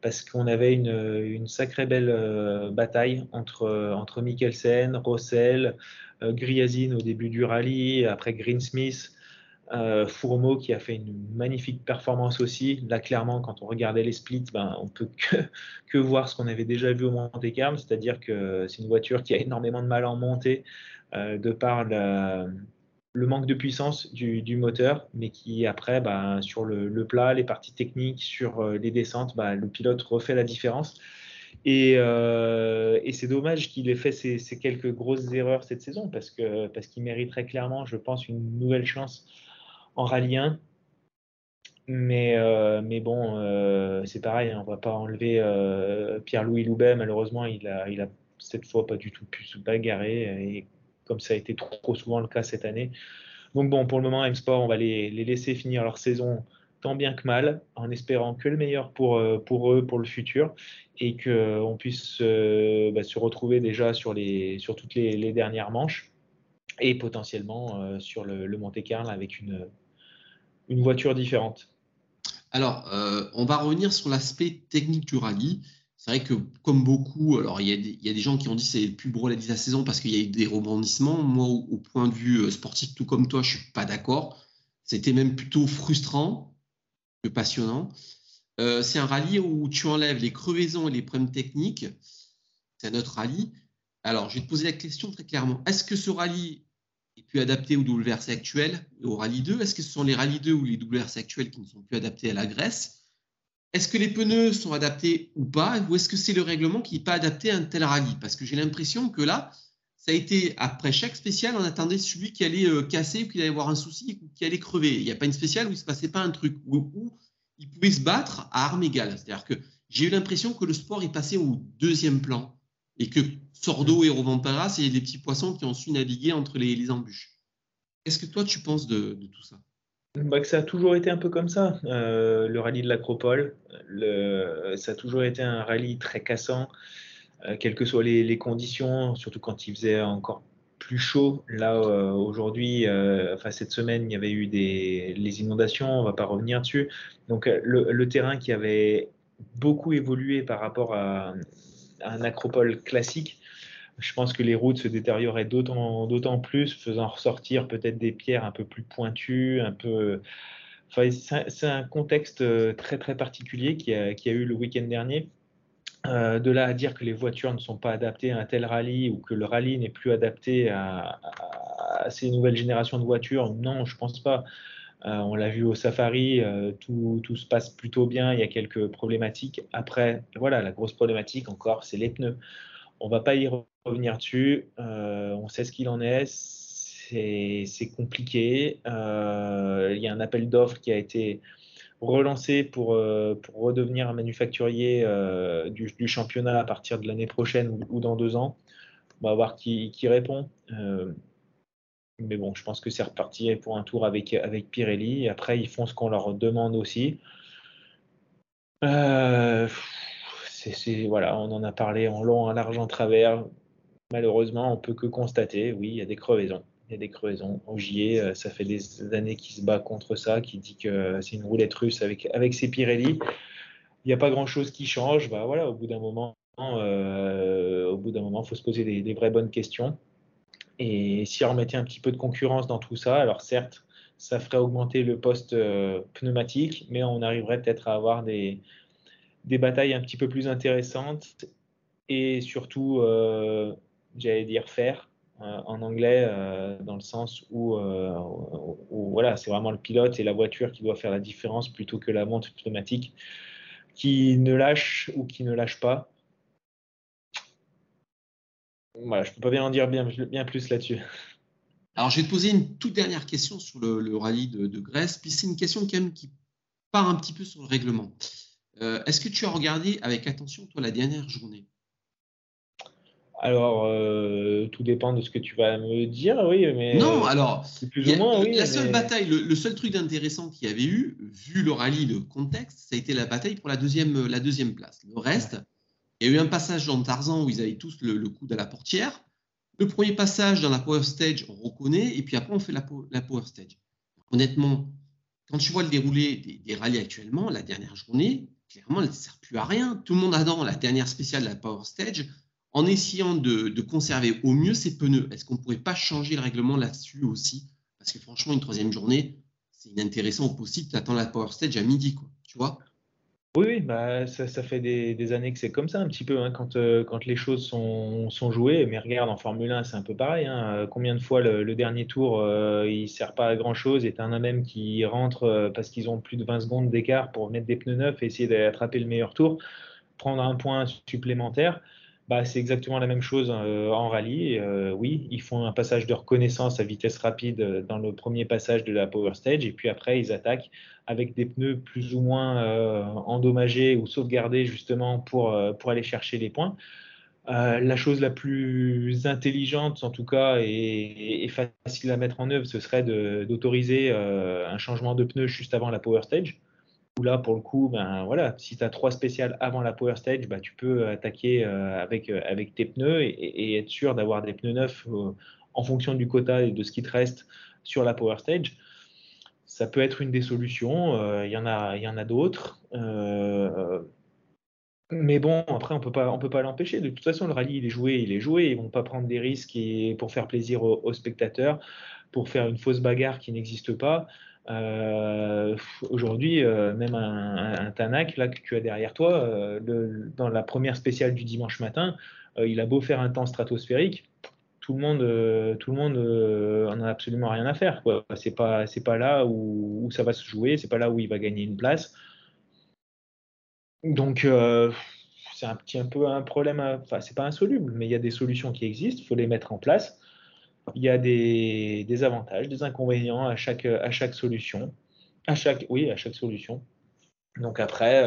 parce qu'on avait une, sacrée belle euh, bataille entre, entre Mikkelsen, Rossell, euh, Griazine au début du rallye, après Greensmith, euh, qui a fait une magnifique performance aussi. Là, clairement, quand on regardait les splits, ben, on peut que, que voir ce qu'on avait déjà vu au Monte Carlo, c'est-à-dire que c'est une voiture qui a énormément de mal en montée de par le manque de puissance du, moteur, mais qui après, bah, sur le, plat, les parties techniques, sur euh, les descentes, bah, le pilote refait la différence. Euh, et, c'est dommage qu'il ait fait ces, quelques grosses erreurs cette saison, parce qu'il parce qu'il mériterait clairement, je pense, une nouvelle chance en rallye 1. Mais, euh, mais bon, c'est pareil, hein, on ne va pas enlever Pierre-Louis Loubet. Malheureusement, il a, il a cette fois pas du tout pu se bagarrer. Et comme ça a été trop, souvent le cas cette année. Donc bon, pour le moment, M-Sport, on va les, laisser finir leur saison tant bien que mal, en espérant que le meilleur pour, euh, pour eux, pour le futur, et qu'on euh, puisse euh, bah, se retrouver déjà sur, les, sur toutes les, dernières manches, et potentiellement sur le, le Monte-Carlo avec une, une voiture différente. Alors, on va revenir sur l'aspect technique du rallye. C'est vrai que, comme beaucoup, alors il y, a des, gens qui ont dit que c'est le plus beau rallye de la saison parce qu'il y a eu des rebondissements. Moi, au, point de vue euh, sportif, tout comme toi, je ne suis pas d'accord. C'était même plutôt frustrant que passionnant. Euh, c'est un rallye où tu enlèves les crevaisons et les problèmes techniques. C'est un autre rallye. Alors, je vais te poser la question très clairement. Est-ce que ce rallye est plus adapté au WRC actuel et au rallye 2 Est-ce que ce sont les rallyes 2 ou les WRC actuels qui ne sont plus adaptés à la Grèce? Est-ce que les pneus sont adaptés ou pas? Ou est-ce que c'est le règlement qui n'est pas adapté à un tel rallye? Parce que j'ai l'impression que là, ça a été après chaque spécial, on attendait celui qui allait euh, casser ou qui allait avoir un souci ou qui allait crever. Il n'y a pas une spéciale où il ne se passait pas un truc, où, il pouvait se battre à armes égales. C'est-à-dire que j'ai eu l'impression que le sport est passé au deuxième plan et que Sordo et Rovampara, c'est des petits poissons qui ont su naviguer entre les, embûches. Qu'est-ce que toi tu penses de tout ça? Bah, ça a toujours été un peu comme ça. Euh, le rallye de l'Acropole, ça a toujours été un rallye très cassant, euh, quelles que soient les, conditions, surtout quand il faisait encore plus chaud. Là, euh, aujourd'hui, enfin cette semaine, il y avait eu des, les inondations, on ne va pas revenir dessus. Donc le, terrain qui avait beaucoup évolué par rapport à un Acropole classique, je pense que les routes se détérioraient d'autant plus, faisant ressortir peut-être des pierres un peu plus pointues, un peu. c'est un contexte euh, très très particulier qui a, a eu le week-end dernier. Euh, de là à dire que les voitures ne sont pas adaptées à un tel rallye ou que le rallye n'est plus adapté à, ces nouvelles générations de voitures, non, je pense pas. Euh, on l'a vu au Safari, tout, tout, se passe plutôt bien, il y a quelques problématiques. Après, voilà, la grosse problématique encore, c'est les pneus. On va pas y revenir dessus. Euh, on sait ce qu'il en est. C'est compliqué. Euh, il y a un appel d'offres qui a été relancé pour, euh, pour redevenir un manufacturier du, championnat à partir de l'année prochaine ou, dans deux ans. On va voir qui, qui répond. Mais bon, je pense que c'est reparti pour un tour avec, Pirelli. Après, ils font ce qu'on leur demande aussi. c'est voilà, on en a parlé en long, en large, en travers. Malheureusement, on peut que constater, oui, il y a des crevaisons. Il y a des crevaisons. Ogier, euh, ça fait des années qu'il se bat contre ça, qui dit que c'est une roulette russe avec, avec ses Pirelli. Il n'y a pas grand-chose qui change. Bah, voilà, au bout d'un moment, euh, au bout d'un moment, il faut se poser des, vraies bonnes questions. Et si on remettait un petit peu de concurrence dans tout ça, alors certes, ça ferait augmenter le poste euh, pneumatique, mais on arriverait peut-être à avoir des, des batailles un petit peu plus intéressantes et surtout, euh, j'allais dire faire euh, en anglais, dans le sens où, voilà, c'est vraiment le pilote et la voiture qui doit faire la différence plutôt que la montre pneumatique qui ne lâche ou qui ne lâche pas. Voilà, je ne peux pas bien en dire bien, bien plus là-dessus. Alors, je vais te poser une toute dernière question sur le, rallye de, de, Grèce, puis c'est une question quand même qui part un petit peu sur le règlement. Euh, est-ce que tu as regardé avec attention, toi, la dernière journée? Alors, euh, tout dépend de ce que tu vas me dire, oui, mais. Non, alors. Plus ou moins, oui. La seule bataille, le, seul truc d'intéressant qu'il y avait eu, vu le rallye, le contexte, ça a été la bataille pour la deuxième, la deuxième place. Le reste, il y a eu un passage dans Tarzan où ils avaient tous le, coup de la portière. Le premier passage dans la Power Stage, on reconnaît, et puis après, on fait la, Power Stage. Honnêtement, quand tu vois le déroulé des, rallyes actuellement, la dernière journée, clairement, elle ne sert plus à rien. Tout le monde attend la dernière spéciale de la Power Stage en essayant de, de conserver au mieux ses pneus. Est-ce qu'on ne pourrait pas changer le règlement là-dessus aussi? Parce que franchement, une troisième journée, c'est inintéressant au possible. Tu attends la Power Stage à midi, quoi. Tu vois? Oui, bah, ça, ça fait des, années que c'est comme ça un petit peu, hein, quand, euh, quand les choses sont, sont, jouées. Mais regarde, en Formule 1, c'est un peu pareil. Hein. Euh, combien de fois le, dernier tour, euh, il ne sert pas à grand-chose et tu un même qui rentre parce qu'ils ont plus de 20 secondes d'écart pour mettre des pneus neufs et essayer d'attraper le meilleur tour, prendre un point supplémentaire. Bah, c'est exactement la même chose en rallye. oui, ils font un passage de reconnaissance à vitesse rapide dans le premier passage de la Power Stage et puis après, ils attaquent avec des pneus plus ou moins euh, endommagés ou sauvegardés justement pour, euh, pour aller chercher les points. Euh, la chose la plus intelligente, en tout cas, et, facile à mettre en œuvre, ce serait d'autoriser un changement de pneus juste avant la Power Stage. Où là, pour le coup, ben, voilà, si tu as trois spéciales avant la Power Stage, ben, tu peux attaquer avec, avec tes pneus et, et être sûr d'avoir des pneus neufs en fonction du quota et de ce qui te reste sur la Power Stage ça peut être une des solutions. Euh, il y en a, d'autres. Euh, mais bon, après, on on peut pas l'empêcher. De toute façon, le rallye, il est joué, il est joué. Ils vont pas prendre des risques pour faire plaisir aux, spectateurs, pour faire une fausse bagarre qui n'existe pas. Euh, aujourd'hui, même un, un, Tanak là que tu as derrière toi, dans la première spéciale du dimanche matin, il a beau faire un temps stratosphérique, tout le monde, euh, tout le monde euh, en a absolument rien à faire. C'est pas, c'est pas là où, ça va se jouer, c'est pas là où il va gagner une place. Donc euh, c'est un petit un peu un problème. Enfin, c'est pas insoluble, mais il y a des solutions qui existent. Il faut les mettre en place. Il y a des, avantages, des inconvénients à chaque, solution, à chaque, oui, à chaque solution. Donc après,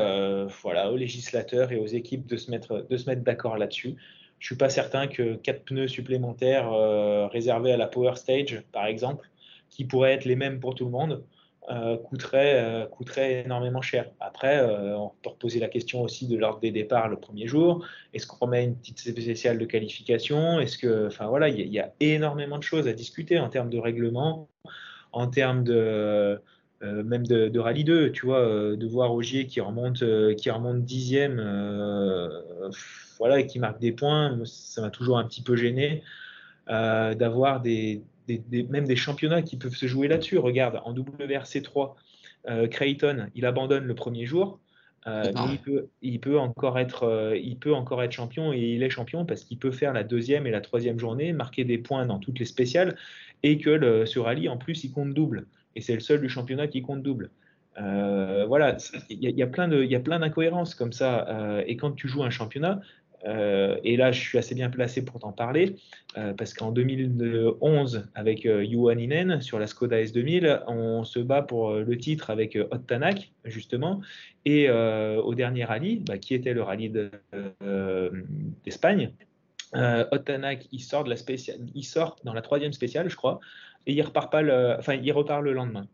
voilà, aux législateurs et aux équipes de se mettre, d'accord là-dessus. Je suis pas certain que quatre pneus supplémentaires euh, réservés à la Power Stage, par exemple, qui pourraient être les mêmes pour tout le monde, euh, coûteraient, euh, coûterait énormément cher. Après, on peut reposer la question aussi de l'ordre des départs le premier jour. Est-ce qu'on remet une petite spéciale de qualification? Est-ce que, enfin voilà, il y, a énormément de choses à discuter en termes de règlement, en termes de même de, rallye 2, tu vois, de voir Ogier qui remonte, qui remonte dixième voilà, et qui marque des points, ça m'a toujours un petit peu gêné euh, d'avoir des, même des championnats qui peuvent se jouer là-dessus. Regarde, en WRC3, euh, Creighton, il abandonne le premier jour. Euh, mais il peut, encore être, il peut encore être champion et il est champion parce qu'il peut faire la deuxième et la troisième journée, marquer des points dans toutes les spéciales et que le, ce rallye en plus il compte double. Et c'est le seul du championnat qui compte double. voilà, il y, a plein d'incohérences comme ça. et quand tu joues un championnat, euh, et là, je suis assez bien placé pour t'en parler, euh, parce qu'en 2011, avec euh, sur la Skoda S2000, on se bat pour euh, le titre avec Hot Tanak, justement, et au dernier rallye, bah, qui était le rallye d'Espagne, de spéciale, il sort dans la troisième spéciale, je crois, et il repart le lendemain.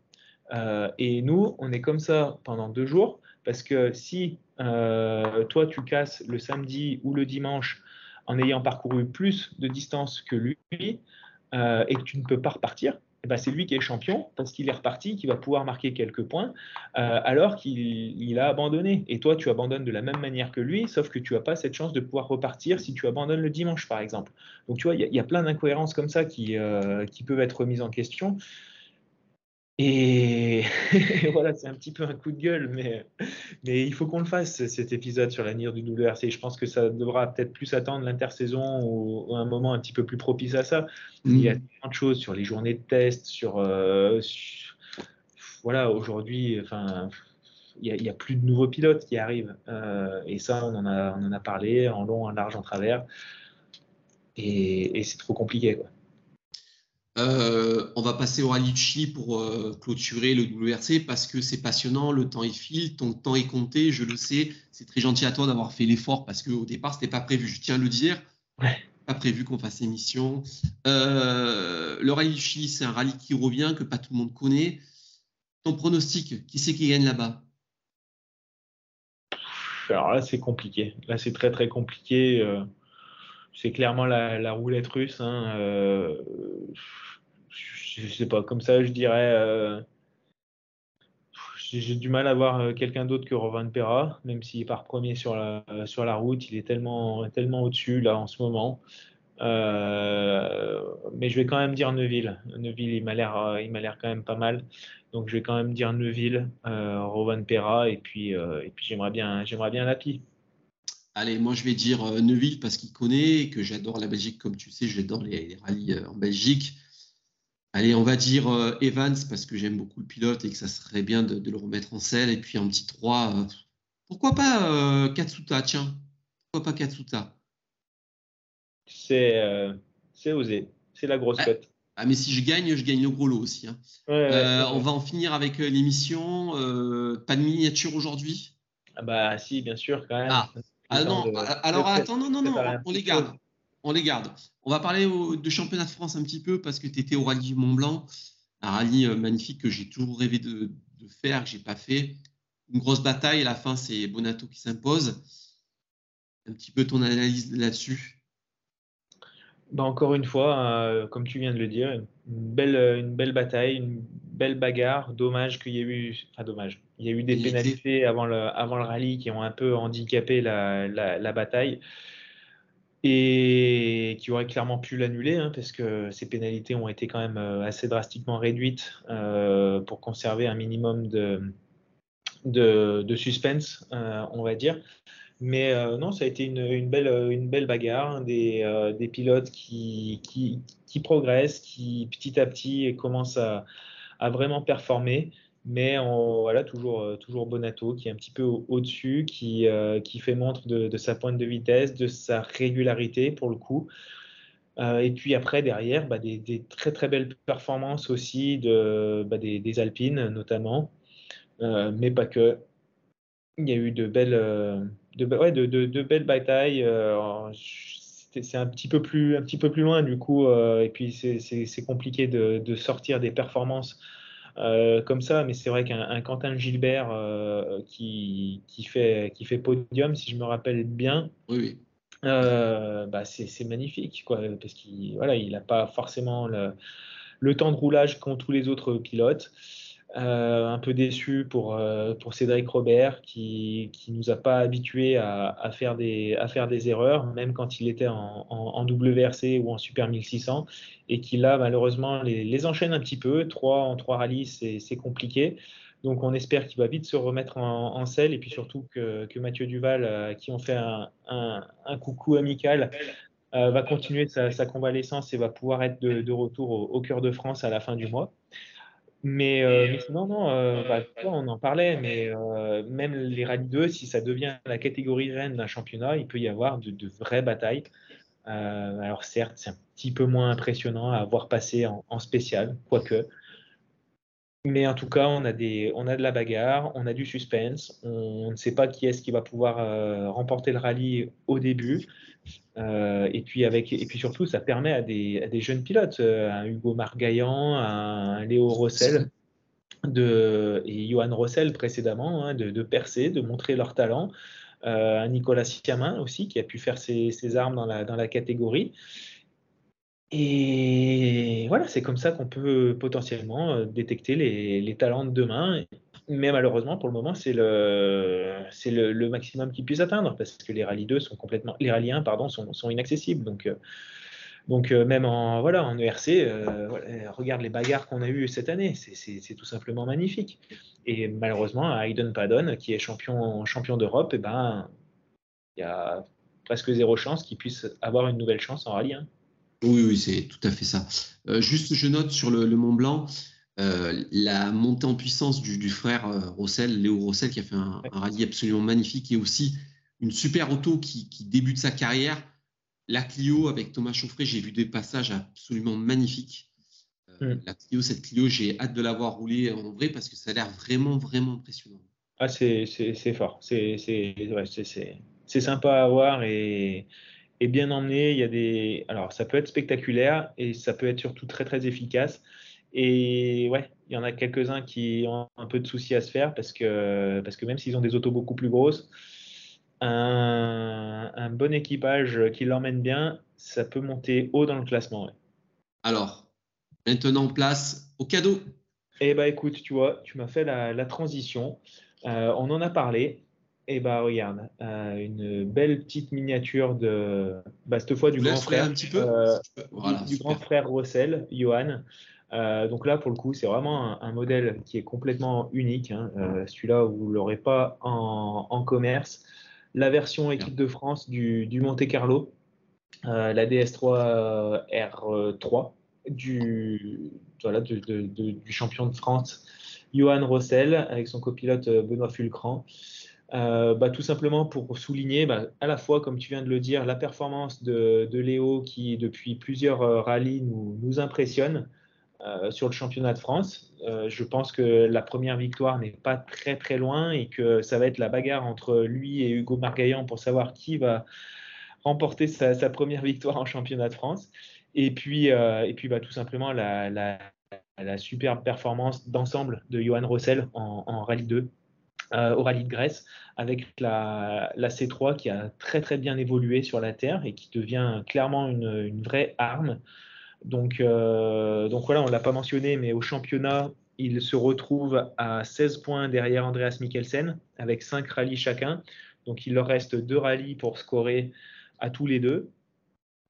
et nous, on est comme ça pendant deux jours, parce que si euh, toi, tu casses le samedi ou le dimanche en ayant parcouru plus de distance que lui euh, et que tu ne peux pas repartir, eh ben, c'est lui qui est champion parce qu'il est reparti, qui va pouvoir marquer quelques points euh, alors qu'il a abandonné. Et toi, tu abandonnes de la même manière que lui, sauf que tu n'as pas cette chance de pouvoir repartir si tu abandonnes le dimanche, par exemple. Donc, tu vois, il y, a plein d'incohérences comme ça qui, qui peuvent être remises en question. Et voilà, c'est un petit peu un coup de gueule, mais, mais il faut qu'on le fasse, cet épisode sur l'avenir du WRC. Je pense que ça devra peut-être plus attendre l'intersaison ou, un moment un petit peu plus propice à ça. Il y a mmh. plein de choses sur les journées de test, sur. Euh, voilà, aujourd'hui, enfin. Il n'y a, plus de nouveaux pilotes qui arrivent. Euh, et ça, on en, a, on en a parlé en long, en large, en travers. Et, et c'est trop compliqué. Quoi. Euh, on va passer au rallye de Chili pour euh, clôturer le WRC parce que c'est passionnant, le temps est file, ton temps est compté, je le sais. C'est très gentil à toi d'avoir fait l'effort parce qu'au départ, ce n'était pas prévu, je tiens à le dire. Pas prévu qu'on fasse émission. Euh, le rallye de Chili, c'est un rallye qui revient, que pas tout le monde connaît. Ton pronostic, qui c'est qui gagne là-bas? Alors là, c'est compliqué. Là, c'est très très compliqué c'est clairement la, roulette russe. Hein, euh, je, sais pas, comme ça, je dirais. Euh, j'ai du mal à voir quelqu'un d'autre que Rovan Perra, même s'il part premier sur la, route. Il est tellement, tellement au-dessus là en ce moment. mais je vais quand même dire Neuville. Neuville, il m'a l'air, il m'a l'air quand même pas mal. Donc je vais quand même dire Neuville, Rovan Perra, et puis, et puis j'aimerais bien, j'aimerais bien Lapi. Allez, moi je vais dire Neuville parce qu'il connaît, que j'adore la Belgique, comme tu sais, j'adore les, les rallyes en Belgique. Allez, on va dire euh, Evans parce que j'aime beaucoup le pilote et que ça serait bien de, le remettre en selle. Et puis un petit 3, euh, pourquoi pas euh, Katsuta, tiens. Pourquoi pas Katsuta? C'est osé. C'est la grosse cote. Ah, mais si je gagne, je gagne le gros lot aussi. Hein. on va en finir avec l'émission. pas de miniature aujourd'hui? Ah bah si, bien sûr, quand même. Ah, ah non, alors attends, non, non, non, on les garde on les garde. On va parler de championnat de France un petit peu parce que tu étais au rallye Mont Blanc, un rallye euh, magnifique que j'ai toujours rêvé de, faire, que j'ai pas fait. Une grosse bataille, à la fin, c'est Bonato qui s'impose. Un petit peu ton analyse là-dessus. Bah encore une fois, euh, comme tu viens de le dire, une belle, une belle bataille, une belle bagarre. Dommage qu'il y ait eu, enfin dommage, il y a eu des pénalités avant le, avant le rallye qui ont un peu handicapé la bataille et qui aurait clairement pu l'annuler, hein, parce que ces pénalités ont été quand même euh, assez drastiquement réduites euh, pour conserver un minimum de, de, suspense, euh, on va dire. Mais non, ça a été une, belle, une belle bagarre, des, des pilotes qui, qui, qui, progressent, qui petit à petit commencent à, à vraiment performer mais voilà, toujours, euh, toujours Bonato qui est un petit peu au-dessus, qui, euh, qui fait montre de, sa pointe de vitesse, de sa régularité pour le coup. Euh, et puis après, derrière, bah, des, très très belles performances aussi de, bah, des, Alpines notamment, mais pas que. Il y a eu de belles, de, ouais, de, de, belles batailles. C'est un petit, peu plus, un petit peu plus loin du coup, et puis c'est compliqué de, sortir des performances euh, comme ça, mais c'est vrai qu'un Quentin Gilbert euh, qui, qui, fait, qui fait podium, si je me rappelle bien, oui, euh, bah c'est magnifique, quoi, parce qu'il voilà, n'a pas forcément le, le, temps de roulage qu'ont tous les autres pilotes. Euh, un peu déçu pour, euh, Cédric Robert qui ne nous a pas habitués à, faire des, erreurs, même quand il était en, en, WRC ou en Super 1600, et qui là malheureusement les, enchaîne un petit peu. Trois en trois rallyes, c'est compliqué. Donc on espère qu'il va vite se remettre en, en, selle et puis surtout que, Mathieu Duval, euh, qui ont fait un, coucou amical, va continuer sa, convalescence et va pouvoir être de, de retour au, au, cœur de France à la fin du mois. Mais, euh, mais sinon, non, euh, bah, on en parlait, mais euh, même les rallyes 2, si ça devient la catégorie reine d'un championnat, il peut y avoir de, de vraies batailles. alors certes, c'est un petit peu moins impressionnant à voir passer en, en, spécial, quoique. Mais en tout cas, on a, des, on a de la bagarre, on a du suspense, on, ne sait pas qui est-ce qui va pouvoir remporter le rallye au début. Euh, et, puis avec, et puis surtout, ça permet à des, jeunes pilotes, euh, un Hugo Margaillan, un Léo Rossel de, et Johan Rossel précédemment, hein, de, percer, de montrer leur talent. Euh, un Nicolas Siamin aussi, qui a pu faire ses, armes dans la, dans la catégorie. Et voilà, c'est comme ça qu'on peut potentiellement détecter les, les, talents de demain mais malheureusement, pour le moment, c'est le, maximum qu'ils puissent atteindre parce que les rallyes 2 sont complètement, les rallyes 1 pardon, sont, inaccessibles. Donc, euh, donc euh, même en, voilà, en ERC, euh, regarde les bagarres qu'on a eues cette année, c'est, tout simplement magnifique. Et malheureusement, à Hayden Paddon, qui est champion, champion d'Europe, eh ben, il y a presque zéro chance qu'il puisse avoir une nouvelle chance en rallye 1. Oui, oui, c'est tout à fait ça. juste, je note sur le Mont Blanc, euh, la montée en puissance du, frère euh, Rossel, Léo Rossel, qui a fait un, rallye absolument magnifique et aussi une super auto qui, débute sa carrière. La Clio avec Thomas Chauffret, j'ai vu des passages absolument magnifiques. Euh. La Clio, cette Clio, j'ai hâte de la voir rouler en vrai parce que ça a l'air vraiment, vraiment impressionnant. Ah, c'est fort. C'est sympa à voir et, et, bien emmené. Il y a des... Alors, ça peut être spectaculaire et ça peut être surtout très, très efficace. Et ouais, il y en a quelques-uns qui ont un peu de soucis à se faire parce que, parce que même s'ils ont des autos beaucoup plus grosses, un, bon équipage qui l'emmène bien, ça peut monter haut dans le classement. Alors, maintenant place au cadeau. Eh bah écoute, tu vois, tu m'as fait la, transition. Euh, on en a parlé. Et eh bah regarde, euh, une belle petite miniature de, bah, cette fois du grand frère, un petit peu du, grand frère Russell, Johan. Donc là, pour le coup, c'est vraiment un, modèle qui est complètement unique. Hein. Celui-là, vous ne l'aurez pas en, commerce. La version équipe de France du, du Monte Carlo, la DS3 R3 du, voilà, du champion de France, Johan Rossel, avec son copilote euh, Benoît Fulcran. Euh, bah, tout simplement pour souligner bah, à la fois, comme tu viens de le dire, la performance de, Léo qui, depuis plusieurs euh, rallyes, nous, nous impressionne sur le championnat de France. je pense que la première victoire n'est pas très très loin et que ça va être la bagarre entre lui et Hugo Margaillan pour savoir qui va remporter sa, première victoire en championnat de France. Et puis, euh, et puis bah, tout simplement la, superbe performance d'ensemble de Johan Rossel en, Rallye 2 euh, au Rallye de Grèce avec la, la, C3 qui a très très bien évolué sur la Terre et qui devient clairement une vraie arme. Donc, euh, donc voilà, on ne l'a pas mentionné, mais au championnat, il se retrouve à 16 points derrière Andreas Mikkelsen avec 5 rallyes chacun. Donc il leur reste deux rallyes pour scorer à tous les deux.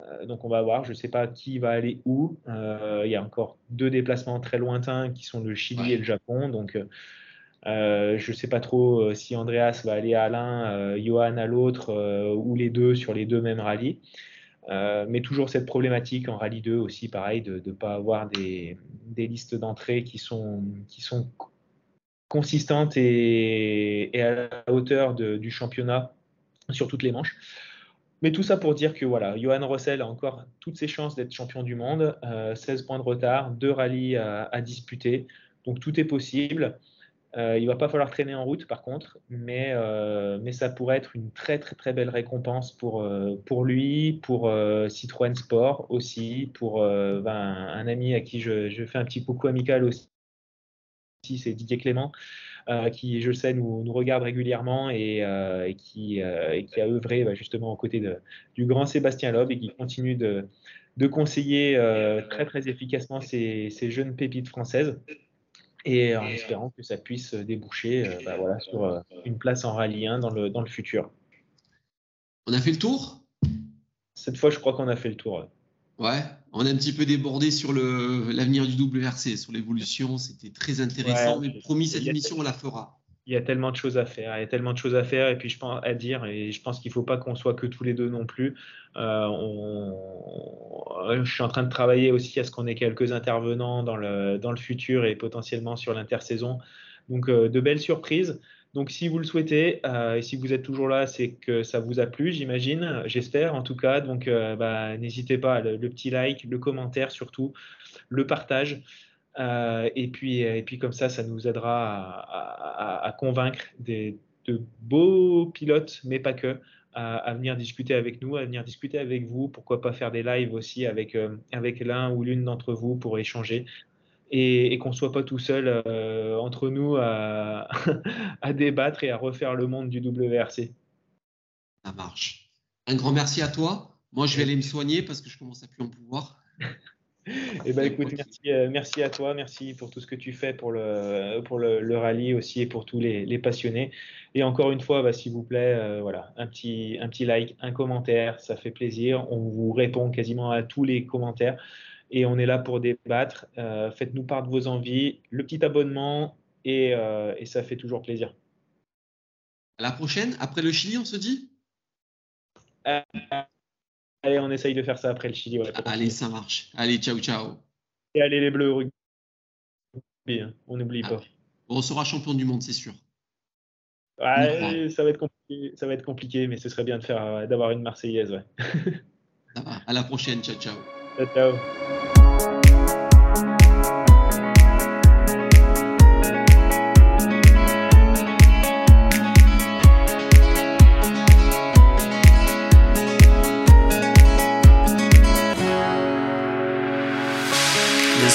Euh, donc on va voir, je ne sais pas qui va aller où. Euh, il y a encore deux déplacements très lointains qui sont le Chili et le Japon. Donc euh, je ne sais pas trop si Andreas va aller à l'un, Johan à l'autre, ou les deux sur les deux mêmes rallyes. Mais toujours cette problématique en rallye 2 aussi, pareil, de ne pas avoir des, listes d'entrée qui sont, qui sont consistantes et, à la hauteur du championnat sur toutes les manches. Mais tout ça pour dire que voilà, Johan Rossel a encore toutes ses chances d'être champion du monde, 16 euh, points de retard, deux rallyes à, disputer, donc tout est possible. Euh, il va pas falloir traîner en route par contre, mais, euh, ça pourrait être une très très très belle récompense pour, euh, lui, pour Citroën Sport aussi, pour ben, un ami à qui je, fais un petit coucou amical aussi, c'est Didier Clément. Euh, qui, je sais, nous, regarde régulièrement et, euh, qui, euh, a œuvré bah, justement aux côtés du grand Sébastien Loeb et qui continue de, conseiller très très efficacement ces, jeunes pépites françaises et en espérant que ça puisse déboucher bah, voilà, sur une place en rallye 1 dans le, dans le futur. On a fait le tour? Cette fois, je crois qu'on a fait le tour. Ouais, on a un petit peu débordé sur l'avenir du WRC, sur l'évolution. C'était très intéressant. mais promis, cette émission, on la fera. Il y a tellement de choses à faire. Il y a tellement de choses à faire. Et puis, je pense à dire, et je pense qu'il faut pas qu'on soit que tous les deux non plus. Euh, je suis en train de travailler aussi à ce qu'on ait quelques intervenants dans le, dans le futur et potentiellement sur l'intersaison. Donc, euh, de belles surprises. Donc, si vous le souhaitez euh, et si vous êtes toujours là, c'est que ça vous a plu, j'imagine, j'espère en tout cas. Donc, bah, n'hésitez pas, le, petit like, le commentaire surtout, le partage. Euh, et, puis, et puis, comme ça, ça nous aidera à, convaincre des, de beaux pilotes, mais pas que, à, venir discuter avec nous, à venir discuter avec vous. Pourquoi pas faire des lives aussi avec, avec l'un ou l'une d'entre vous pour échanger et, qu'on ne soit pas tout seul euh, entre nous à, débattre et à refaire le monde du WRC. Ça marche. Un grand merci à toi. Moi, je vais aller me soigner parce que je commence à plus en pouvoir. Eh ben, écoute, euh, merci, à toi, merci pour tout ce que tu fais pour le, pour le, rallye aussi et pour tous les, passionnés. Et encore une fois, bah, s'il vous plaît, euh, voilà, un petit, un petit like, un commentaire, ça fait plaisir. On vous répond quasiment à tous les commentaires et on est là pour débattre. Euh, faites-nous part de vos envies, le petit abonnement et, euh, et, ça fait toujours plaisir. À la prochaine, après le Chili, on se dit? Allez, on essaye de faire ça après le Chili. allez, ça marche. Allez, ciao, ciao. Et allez les Bleus rugby, on n'oublie pas. On sera champion du monde, c'est sûr. ça va être compliqué, ça va être compliqué, mais ce serait bien de faire d'avoir une Marseillaise, ouais. À la prochaine, ciao, ciao. Ciao, ciao.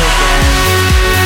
again